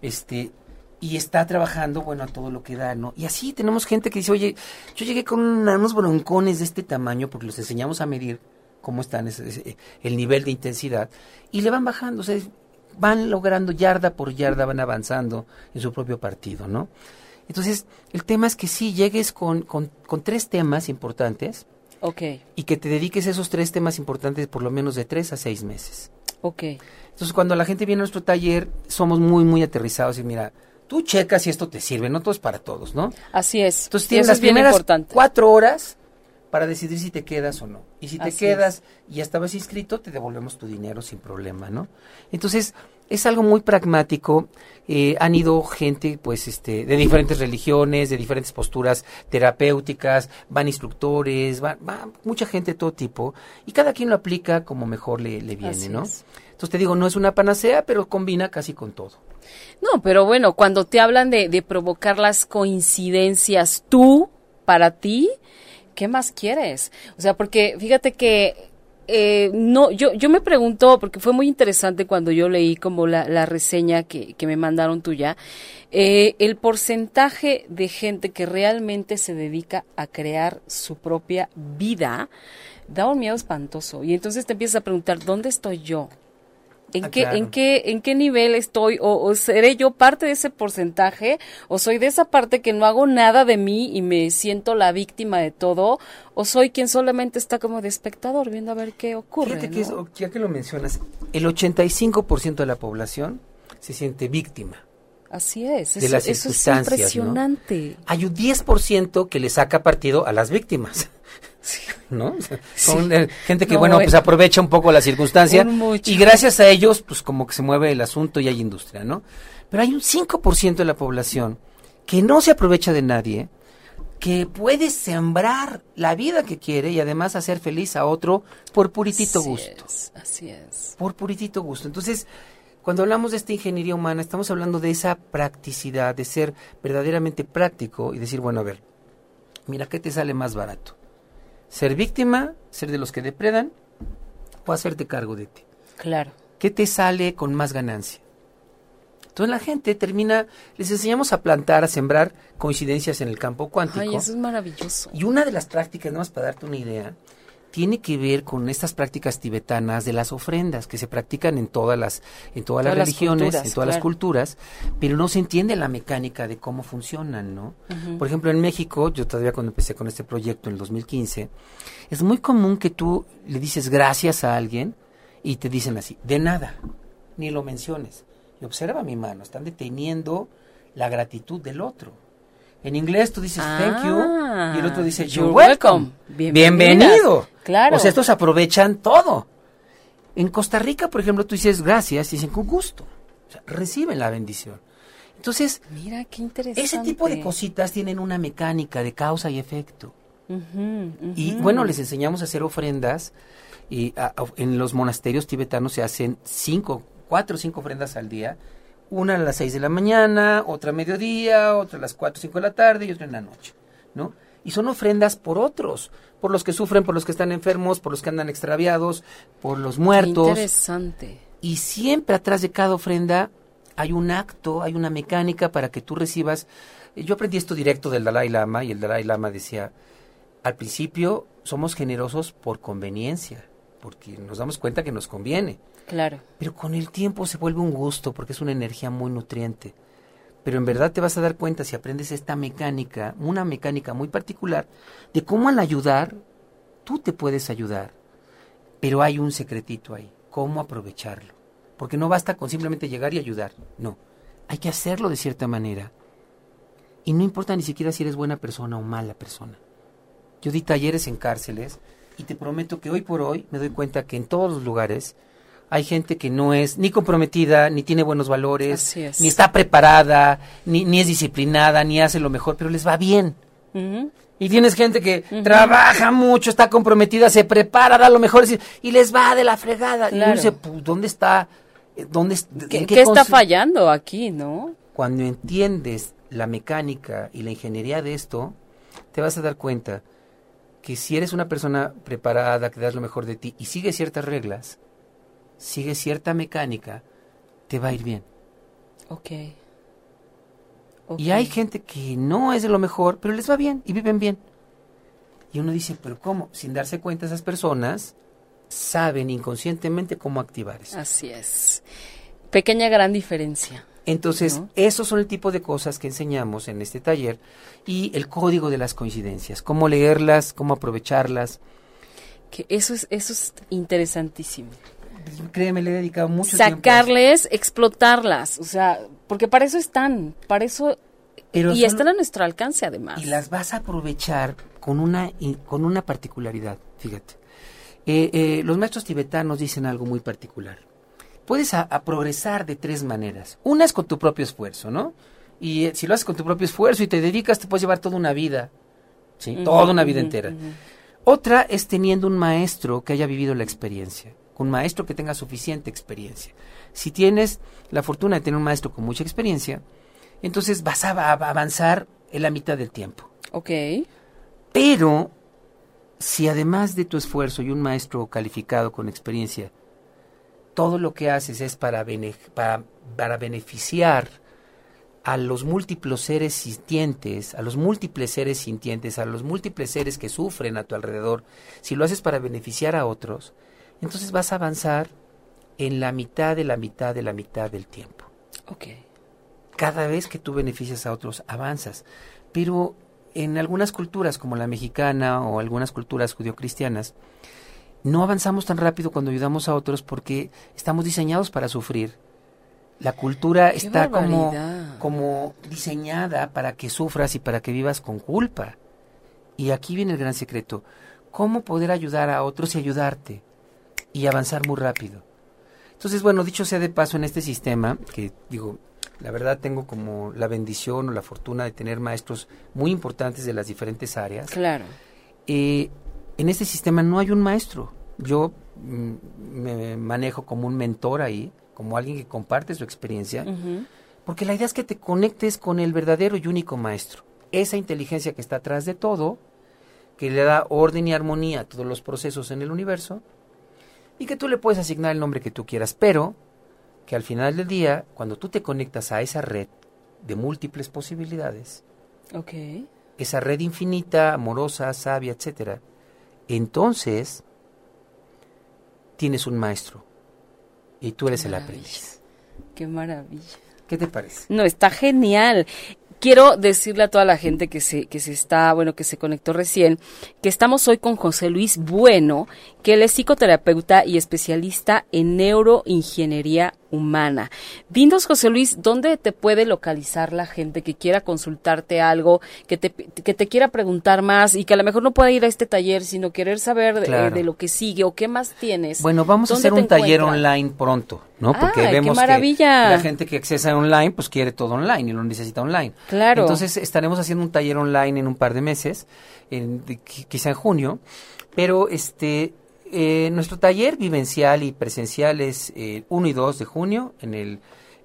Este, y está trabajando, bueno, a todo lo que da, ¿no? Y así tenemos gente que dice, oye, yo llegué con unos broncones de este tamaño porque los enseñamos a medir cómo están ese, el nivel de intensidad y le van bajando, o sea, van logrando yarda por yarda, van avanzando en su propio partido, ¿no? Entonces, el tema es que sí llegues con, con, con tres temas importantes. Ok. Y que te dediques a esos tres temas importantes por lo menos de tres a seis meses. Ok. Entonces, cuando la gente viene a nuestro taller, somos muy, muy aterrizados y mira, tú checas si esto te sirve, no todo es para todos, ¿no? Así es. Entonces tienes las primeras cuatro horas para decidir si te quedas o no. Y si te Así quedas y ya estabas inscrito, te devolvemos tu dinero sin problema, ¿no? Entonces, es algo muy pragmático. Eh, han ido gente, pues, este, de diferentes religiones, de diferentes posturas terapéuticas, van instructores, va, va mucha gente de todo tipo, y cada quien lo aplica como mejor le, le viene, Así ¿no? es. Entonces te digo, no es una panacea, pero combina casi con todo. No, pero bueno, cuando te hablan de, de provocar las coincidencias tú, para ti, ¿qué más quieres? O sea, porque fíjate que eh, no, yo, yo me pregunto, porque fue muy interesante cuando yo leí como la, la reseña que, que me mandaron tuya, eh, el porcentaje de gente que realmente se dedica a crear su propia vida da un miedo espantoso. Y entonces te empiezas a preguntar, ¿dónde estoy yo? ¿En, Ah, qué, claro. ¿En qué en qué nivel estoy? O, o seré yo parte de ese porcentaje? ¿O soy de esa parte que no hago nada de mí y me siento la víctima de todo? ¿O soy quien solamente está como de espectador viendo a ver qué ocurre? Fíjate que ya que lo mencionas, el 85% de la población se siente víctima. Así es, de eso, las eso es impresionante. Hay un 10% que le saca partido a las víctimas. ¿No? O sea, Son eh, gente que, No, bueno, eh, pues aprovecha un poco la circunstancia y gracias a ellos, pues como que se mueve el asunto y hay industria, ¿no? Pero hay un 5% de la población que no se aprovecha de nadie, que puede sembrar la vida que quiere y además hacer feliz a otro por puritito Así gusto es, así es. por puritito gusto. Entonces, cuando hablamos de esta ingeniería humana, estamos hablando de esa practicidad, de ser verdaderamente práctico y decir, bueno, a ver, mira, ¿qué te sale más barato? ¿Ser víctima, ser de los que depredan o hacerte cargo de ti? Claro. ¿Qué te sale con más ganancia? Entonces la gente termina, les enseñamos a plantar, a sembrar coincidencias en el campo cuántico. Ay, eso es maravilloso. Y una de las prácticas, nada más para darte una idea, tiene que ver con estas prácticas tibetanas de las ofrendas que se practican en todas las, en todas, las Todas las religiones, culturas, en todas las culturas, pero no se entiende la mecánica de cómo funcionan, ¿no? Por ejemplo, en México, yo todavía cuando empecé con este proyecto en el 2015, es muy común que tú le dices gracias a alguien y te dicen así, de nada, ni lo menciones. Y observa mi mano, están deteniendo la gratitud del otro. En inglés tú dices thank you y el otro dice you're welcome. welcome. Bienvenido. Claro. O sea, estos aprovechan todo. En Costa Rica, por ejemplo, tú dices gracias y dicen con gusto. O sea, reciben la bendición. Entonces, Mira, qué interesante. ese tipo de cositas tienen una mecánica de causa y efecto. Y bueno, les enseñamos a hacer ofrendas y a- a- en los monasterios tibetanos se hacen cinco, cuatro o cinco ofrendas al día. Una a las seis de la mañana, otra a mediodía, otra a las cuatro o cinco de la tarde y otra en la noche, ¿no? Y son ofrendas por otros, por los que sufren, por los que están enfermos, por los que andan extraviados, por los Qué muertos. interesante. Y siempre atrás de cada ofrenda hay un acto, hay una mecánica para que tú recibas. Yo aprendí esto directo del Dalai Lama y el Dalai Lama decía, al principio somos generosos por conveniencia, porque nos damos cuenta que nos conviene, Claro. pero con el tiempo se vuelve un gusto porque es una energía muy nutriente. Pero en verdad te vas a dar cuenta si aprendes esta mecánica, una mecánica muy particular, de cómo al ayudar, tú te puedes ayudar. Pero hay un secretito ahí, cómo aprovecharlo. Porque no basta con simplemente llegar y ayudar, no. Hay que hacerlo de cierta manera. Y no importa ni siquiera si eres buena persona o mala persona. Yo di talleres en cárceles y te prometo que hoy por hoy me doy cuenta que en todos los lugares hay gente que no es ni comprometida, ni tiene buenos valores, es. ni está preparada, ni, ni es disciplinada, ni hace lo mejor, pero les va bien. Y tienes gente que trabaja mucho, está comprometida, se prepara, da lo mejor y- les va de la fregada. Y uno dice, "Pu, ¿dónde está? eh, ¿Dónde, ¿Qué, está fallando aquí, no? Cuando entiendes la mecánica y la ingeniería de esto, te vas a dar cuenta que si eres una persona preparada, que das lo mejor de ti y sigues ciertas reglas, sigues cierta mecánica, te va a ir bien. Ok. Y hay gente que no es de lo mejor, pero les va bien y viven bien. Y uno dice, pero ¿cómo? Sin darse cuenta esas personas saben inconscientemente cómo activar eso. Así es. Pequeña gran diferencia. Entonces, ¿no? esos son el tipo de cosas que enseñamos en este taller y el código de las coincidencias, cómo leerlas, cómo aprovecharlas. Que eso es, eso es interesantísimo. Créeme, le he dedicado mucho tiempo. Sacarles, explotarlas. O sea, porque para eso están. Para eso Pero y solo- están a nuestro alcance además. y las vas a aprovechar con una, con una particularidad, fíjate. Eh, eh, los maestros tibetanos dicen algo muy particular. Puedes a, a progresar de tres maneras. Una es con tu propio esfuerzo, ¿no? Y eh, si lo haces con tu propio esfuerzo y te dedicas, te puedes llevar toda una vida, ¿sí? Toda una vida entera. Otra es teniendo un maestro que haya vivido la experiencia, un maestro que tenga suficiente experiencia. Si tienes la fortuna de tener un maestro con mucha experiencia, entonces vas a avanzar en la mitad del tiempo. Ok. Pero si además de tu esfuerzo y un maestro calificado con experiencia, todo lo que haces es para, bene- para, para beneficiar a los múltiples seres sintientes, a los múltiples seres sintientes, a los múltiples seres que sufren a tu alrededor, si lo haces para beneficiar a otros, entonces vas a avanzar en la mitad de la mitad de la mitad del tiempo Ok. cada vez que tú beneficias a otros, avanzas. Pero en algunas culturas, como la mexicana o algunas culturas judio-cristianas, no avanzamos tan rápido cuando ayudamos a otros porque estamos diseñados para sufrir. La cultura está como, como diseñada para que sufras y para que vivas con culpa. Y aquí viene el gran secreto. ¿Cómo poder ayudar a otros y ayudarte? Y avanzar muy rápido. Entonces, bueno, dicho sea de paso en este sistema, que digo, la verdad tengo como la bendición o la fortuna de tener maestros muy importantes de las diferentes áreas. Claro. Eh, en este sistema no hay un maestro. Yo mm, me manejo como un mentor ahí, como alguien que comparte su experiencia, porque la idea es que te conectes con el verdadero y único maestro. Esa inteligencia que está atrás de todo, que le da orden y armonía a todos los procesos en el universo, y que tú le puedes asignar el nombre que tú quieras, pero que al final del día, cuando tú te conectas a esa red de múltiples posibilidades, esa red infinita, amorosa, sabia, etcétera, entonces tienes un maestro y tú eres el aprendiz. Qué maravilla. ¿Qué te parece? No, está genial. Quiero decirle a toda la gente que se, que se está, bueno, que se conectó recién, que estamos hoy con José Luis Bueno, que él es psicoterapeuta y especialista en neuroingeniería humana. Dinos, José Luis, ¿dónde te puede localizar la gente que quiera consultarte algo, que te, que te quiera preguntar más y que a lo mejor no pueda ir a este taller, sino querer saber de, Claro. de lo que sigue o qué más tienes? Bueno, vamos a ¿Dónde hacer un taller online pronto, ¿no? Porque ¡Ay, qué vemos maravilla! que la gente que accesa online, pues quiere todo online y lo necesita online. Claro. Entonces estaremos haciendo un taller online en un par de meses, en- quizá en junio, pero este eh, nuestro taller vivencial y presencial es eh, 1 y 2 de junio en el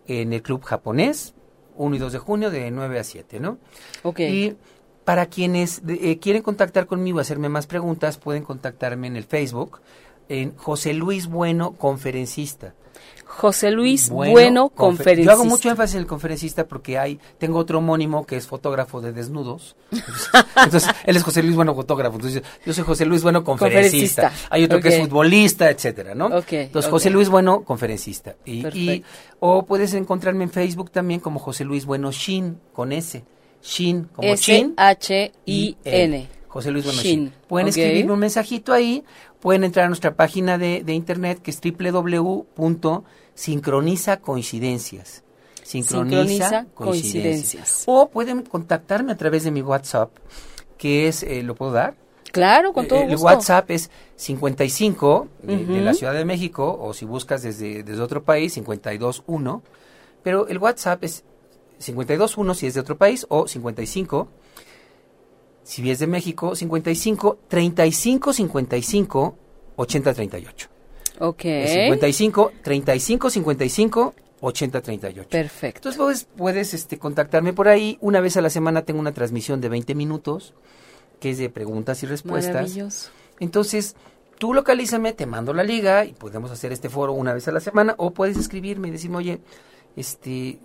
en el club japonés, 1 y 2 de junio de 9 a 7, ¿no? Ok. Y para quienes eh, quieren contactar conmigo, hacerme más preguntas, pueden contactarme en el Facebook, en José Luis Bueno, conferencista. José Luis Bueno, confer- conferencista. Yo hago mucho énfasis en el conferencista porque hay, tengo otro homónimo que es fotógrafo de desnudos. Entonces, entonces, él es José Luis Bueno, fotógrafo. Entonces, yo soy José Luis Bueno, conferencista. Conferencista. Hay otro que es futbolista, etcétera, ¿no? Ok, Entonces. José Luis Bueno, conferencista. Y, o puedes encontrarme en Facebook también como José Luis Bueno Shin, con S. Shin, como Chin. S-H-I-N. José Luis. Shin. Pueden Ok. escribirme un mensajito ahí, pueden entrar a nuestra página de, de internet que es www.sincronizacoincidencias. Sincroniza coincidencias. O pueden contactarme a través de mi WhatsApp, que es, eh, ¿lo puedo dar? Claro, con todo Eh, el gusto. WhatsApp es 55 de, de Ujú. la Ciudad de México, o si buscas desde, desde otro país, 521. Pero el WhatsApp es 521 si es de otro país, o 55 si es de México, 55 35 55 80 38. Ok. Es 55 35 55 80 38. Perfecto. Entonces puedes, puedes este, contactarme por ahí. Una vez a la semana tengo una transmisión de 20 minutos, que es de preguntas y respuestas. Maravilloso. Entonces, tú localízame, te mando la liga y podemos hacer este foro una vez a la semana. O puedes escribirme y decirme, oye, este,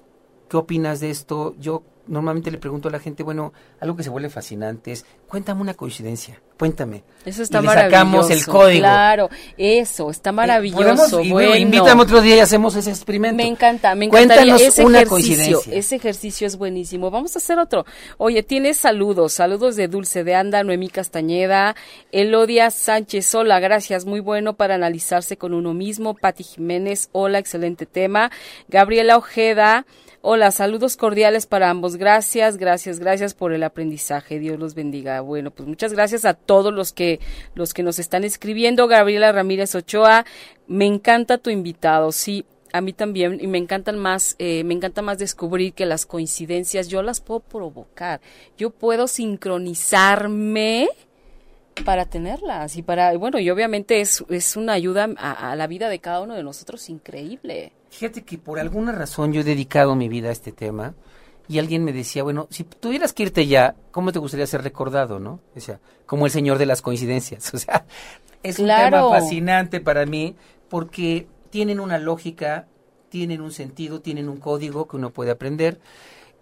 ¿qué opinas de esto? Yo normalmente le pregunto a la gente, bueno, algo que se vuelve fascinante es, cuéntame una coincidencia. Cuéntame. Eso está y le maravilloso. sacamos el código. Claro, eso, está maravilloso. Podemos- y bueno. Invítame otro día y hacemos ese experimento. Me encanta, me encanta Cuéntanos ese una ejercicio. coincidencia. Ese ejercicio es buenísimo. Vamos a hacer otro. Oye, tienes saludos, saludos de Dulce de Anda, Noemí Castañeda, Elodia Sánchez, hola, gracias, muy bueno para analizarse con uno mismo. Pati Jiménez, hola, excelente tema. Gabriela Ojeda, Hola, saludos cordiales para ambos. Gracias, gracias, gracias por el aprendizaje. Dios los bendiga. Bueno, pues muchas gracias a todos los que los que nos están escribiendo. Gabriela Ramírez Ochoa, me encanta tu invitado. Sí, a mí también y me encantan más, eh, me encanta más descubrir que las coincidencias yo las puedo provocar. Yo puedo sincronizarme para tenerlas y para, bueno, y obviamente es, es una ayuda a, a la vida de cada uno de nosotros increíble. Fíjate que por alguna razón yo he dedicado mi vida a este tema y alguien me decía, bueno, si tuvieras que irte ya, ¿cómo te gustaría ser recordado, no? O sea, como el señor de las coincidencias. O sea, es un tema fascinante para mí porque tienen una lógica, tienen un sentido, tienen un código que uno puede aprender,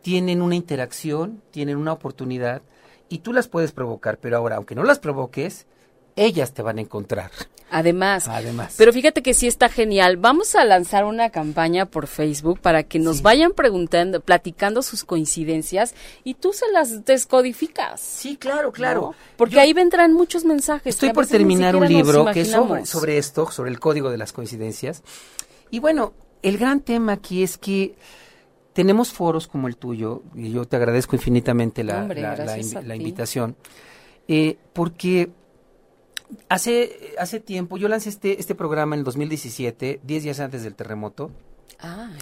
tienen una interacción, tienen una oportunidad y tú las puedes provocar, pero ahora, aunque no las provoques, ellas te van a encontrar. Además, Además. Pero fíjate que sí está genial. Vamos a lanzar una campaña por Facebook para que nos Sí. vayan preguntando, platicando sus coincidencias y tú se las descodificas. Sí, claro, claro. ¿no? Porque Yo- ahí vendrán muchos mensajes. Estoy por terminar un libro que es sobre, sobre esto, sobre el código de las coincidencias. Y bueno, el gran tema aquí es que tenemos foros como el tuyo, y yo te agradezco infinitamente la, Hombre, la- invitación, eh, porque hace, hace tiempo, yo lancé este, este programa en el 2017, 10 días antes del terremoto, Ay,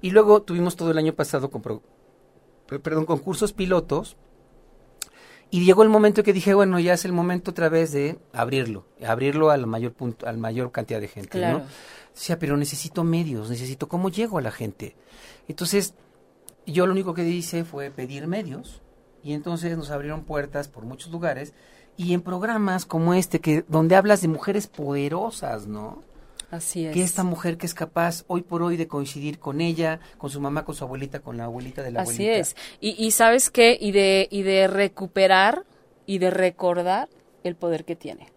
y luego tuvimos todo el año pasado con pro- per- perdón, concursos pilotos. Y llegó el momento que dije, bueno, ya es el momento otra vez de abrirlo, abrirlo al mayor punto, al mayor cantidad de gente, Claro. ¿no? Decía, pero necesito medios, necesito cómo llego a la gente. Entonces, yo lo único que hice fue pedir medios y entonces nos abrieron puertas por muchos lugares y en programas como este que donde hablas de mujeres poderosas, ¿no? así es. que esta mujer que es capaz hoy por hoy de coincidir con ella, con su mamá, con su abuelita, con la abuelita de la Así abuelita. es. Y, y sabes qué, y de, y de recuperar y de recordar el poder que tiene,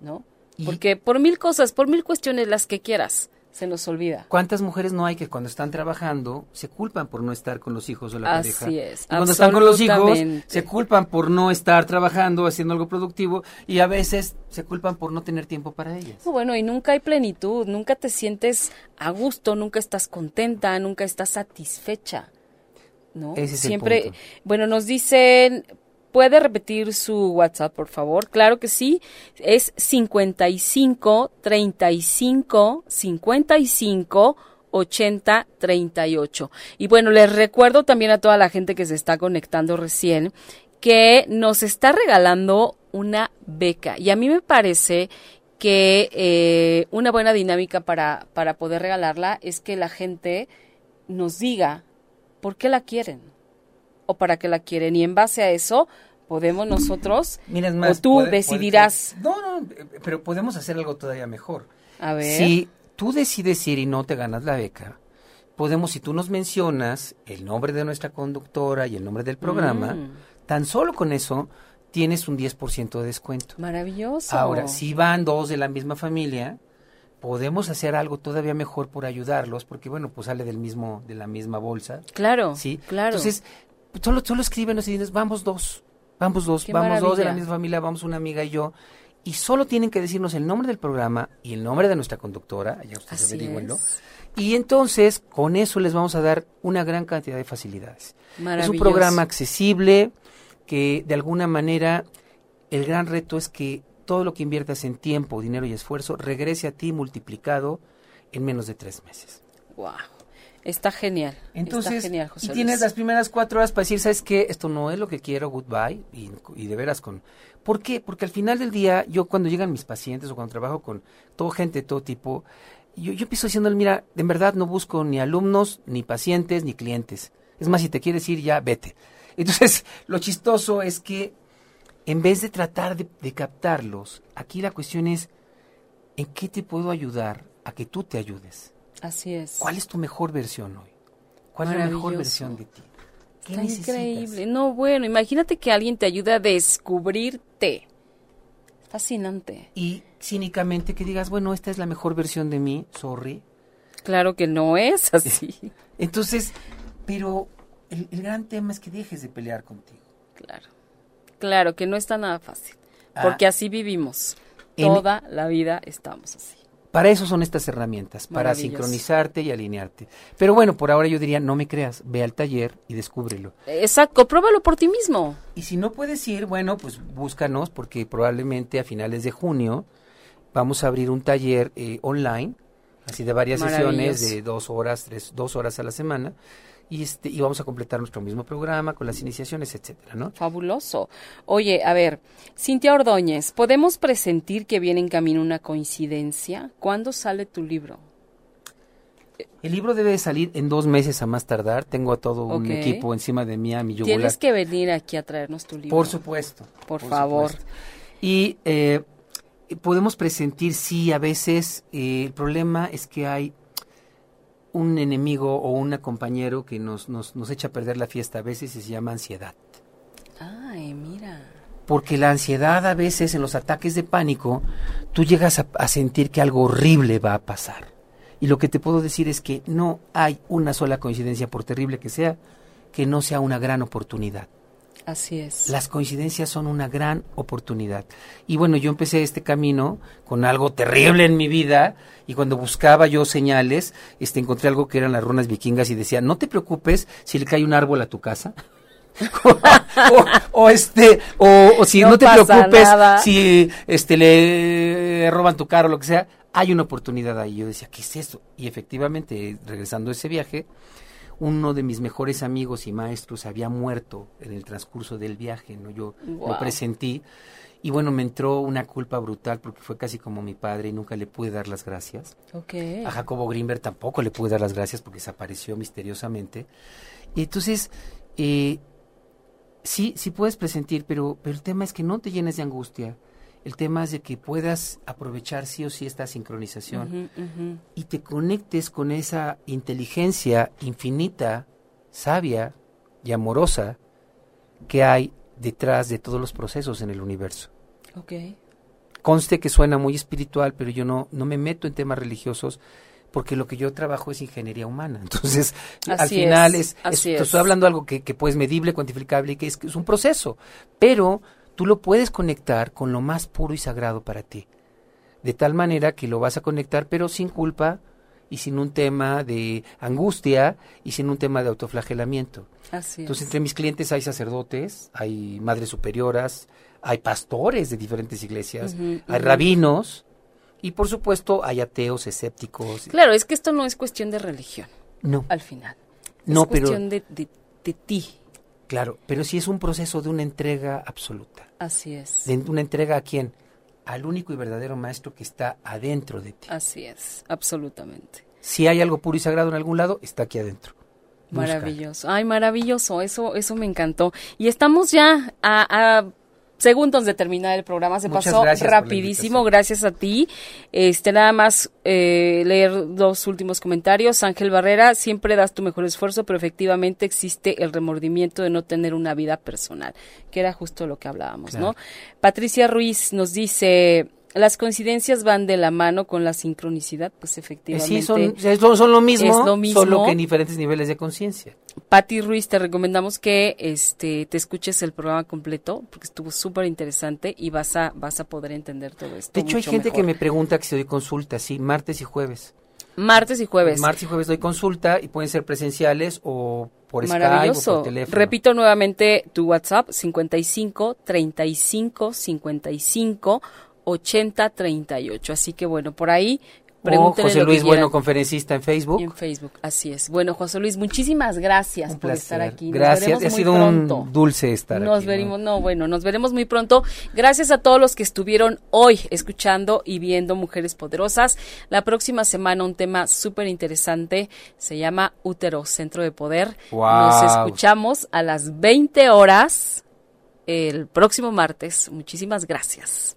¿no? Y- Porque por mil cosas, por mil cuestiones, las que quieras, se nos olvida. ¿Cuántas mujeres no hay que cuando están trabajando se culpan por no estar con los hijos o la Así pareja? es, Y cuando están con los hijos se culpan por no estar trabajando, haciendo algo productivo y a veces se culpan por no tener tiempo para ellas. Bueno, y nunca hay plenitud, nunca te sientes a gusto, nunca estás contenta, nunca estás satisfecha, ¿no? Ese es el Siempre, punto. bueno, nos dicen, ¿puede repetir su WhatsApp, por favor? Claro que sí, es 55 35 55 80 38. Y bueno, les recuerdo también a toda la gente que se está conectando recién que nos está regalando una beca. Y a mí me parece que eh, una buena dinámica para, para poder regalarla es que la gente nos diga por qué la quieren o para qué la quieren. Y en base a eso podemos nosotros, Mira, más, o tú decidirás. no, no, eh, pero podemos hacer algo todavía mejor. A ver. Si tú decides ir y no te ganas la beca, podemos, si tú nos mencionas el nombre de nuestra conductora y el nombre del programa, Mm. tan solo con eso tienes un 10% de descuento. Maravilloso. Ahora, si van dos de la misma familia, podemos hacer algo todavía mejor por ayudarlos, porque bueno, pues sale del mismo, de la misma bolsa. Claro, ¿sí? claro. Entonces, solo, solo escríbenos y dices, vamos dos, vamos dos, Qué vamos dos de la misma familia, vamos una amiga y yo. Y solo tienen que decirnos el nombre del programa y el nombre de nuestra conductora, ya ustedes averigüenlo. Y entonces, con eso les vamos a dar una gran cantidad de facilidades. Es un programa accesible que de alguna manera el gran reto es que todo lo que inviertas en tiempo, dinero y esfuerzo regrese a ti multiplicado en menos de tres meses. Guau. Está genial. Entonces, Está genial, José y tienes Luis. las primeras cuatro horas para decir, ¿sabes qué? Esto no es lo que quiero, goodbye, y, y de veras con... ¿Por qué? Porque al final del día, yo cuando llegan mis pacientes o cuando trabajo con todo gente de todo tipo, yo, yo empiezo diciendo, mira, en verdad no busco ni alumnos, ni pacientes, ni clientes. Es más, si te quieres ir ya, vete. Entonces, lo chistoso es que en vez de tratar de, de captarlos, aquí la cuestión es, ¿en qué te puedo ayudar a que tú te ayudes? Así es. ¿Cuál es tu mejor versión hoy? ¿Cuál es la mejor versión de ti? ¿Qué Está necesitas? increíble. No, bueno, imagínate que alguien te ayude a descubrirte. Fascinante. Y cínicamente que digas, bueno, esta es la mejor versión de mí, sorry. Claro que no es así. Entonces, pero el, el gran tema es que dejes de pelear contigo. Claro. Claro que no está nada fácil. Ah. Porque así vivimos. En- Toda la vida estamos así. Para eso son estas herramientas, para sincronizarte y alinearte. Pero bueno, por ahora yo diría, no me creas, ve al taller y descúbrelo. Exacto, pruébalo por ti mismo. Y si no puedes ir, bueno, pues búscanos porque probablemente a finales de junio vamos a abrir un taller eh, online, así de varias sesiones de dos horas, tres, dos horas a la semana. Y, este, y vamos a completar nuestro mismo programa con las iniciaciones, etcétera, ¿no? Fabuloso. Oye, a ver, Cintia Ordóñez, ¿podemos presentir que viene en camino una coincidencia? ¿Cuándo sale tu libro? El libro debe de salir en dos meses a más tardar. Tengo a todo un equipo encima de mí, a mi yugular. Tienes que venir aquí a traernos tu libro. Por supuesto. Por favor. supuesto. Y eh, podemos presentir, sí, a veces eh, el problema es que hay un enemigo o un compañero que nos, nos, nos echa a perder la fiesta a veces y se llama ansiedad. Ay, mira. Porque la ansiedad a veces en los ataques de pánico, tú llegas a, a sentir que algo horrible va a pasar. Y lo que te puedo decir es que no hay una sola coincidencia, por terrible que sea, que no sea una gran oportunidad. Así es. Las coincidencias son una gran oportunidad. Y bueno, yo empecé este camino con algo terrible en mi vida y cuando buscaba yo señales, este encontré algo que eran las runas vikingas y decía, "No te preocupes si le cae un árbol a tu casa." o, o, este o, o si No no, te preocupes nada. si este le roban tu carro o lo que sea, hay una oportunidad ahí. Yo decía, "¿Qué es esto?" Y efectivamente, regresando a ese viaje, uno de mis mejores amigos y maestros había muerto en el transcurso del viaje, ¿no? Yo lo presentí y bueno, me entró una culpa brutal porque fue casi como mi padre y nunca le pude dar las gracias. A Jacobo Greenberg tampoco le pude dar las gracias porque desapareció misteriosamente. Y entonces, eh, sí, sí puedes presentir, pero, pero el tema es que no te llenes de angustia. El tema es de que puedas aprovechar sí o sí esta sincronización y te conectes con esa inteligencia infinita, sabia y amorosa que hay detrás de todos los procesos en el universo. Ok. Conste que suena muy espiritual, pero yo no, no me meto en temas religiosos porque lo que yo trabajo es ingeniería humana. Entonces, al final es, estoy hablando de algo que, que pues medible, cuantificable y que es, que es un proceso, pero tú lo puedes conectar con lo más puro y sagrado para ti. De tal manera que lo vas a conectar, pero sin culpa y sin un tema de angustia y sin un tema de autoflagelamiento. Así Entonces, es. entre mis clientes hay sacerdotes, hay madres superioras, hay pastores de diferentes iglesias, hay rabinos y, por supuesto, hay ateos, escépticos. Claro, es que esto no es cuestión de religión, No, al final. No, es pero- cuestión de, de, de ti. Claro, pero sí es un proceso de una entrega absoluta. Así es. ¿De una entrega a quién? Al único y verdadero maestro que está adentro de ti. Así es, absolutamente. Si hay algo puro y sagrado en algún lado, está aquí adentro. Busca. Maravilloso. Ay, maravilloso. Eso, eso me encantó. Y estamos ya a, a segundos de terminar el programa. Se Muchas pasó gracias rapidísimo. Gracias a ti. Este, nada más eh, leer dos últimos comentarios. Ángel Barrera, siempre das tu mejor esfuerzo, pero efectivamente existe el remordimiento de no tener una vida personal, que era justo lo que hablábamos, ¿no? Patricia Ruiz nos dice. Las coincidencias van de la mano con la sincronicidad, pues Eh, efectivamente. Sí, son, son, son lo mismo, es lo mismo. solo que en diferentes niveles de conciencia. Patti Ruiz, te recomendamos que este te escuches el programa completo porque estuvo súper interesante y vas a vas a poder entender todo esto. De hecho, hay gente que me pregunta que si doy consulta, sí, martes y jueves. martes y jueves. Martes y jueves doy consulta y pueden ser presenciales o por Skype o Maravilloso. por teléfono. Repito nuevamente tu WhatsApp 55 35 55 80 38. Así que bueno, por ahí o pregúntenle José Luis Bueno, conferencista en Facebook. En Facebook, así es. Bueno, José Luis, muchísimas gracias Un por placer. estar aquí. Nos Gracias, ha sido pronto. un dulce estar Nos aquí. veremos, ¿no? bueno, nos veremos muy pronto. Gracias a todos los que estuvieron hoy escuchando y viendo Mujeres Poderosas. La próxima semana un tema súper interesante se llama Útero, Centro de Poder. Guau. Nos escuchamos a las 20 horas el próximo martes. Muchísimas gracias.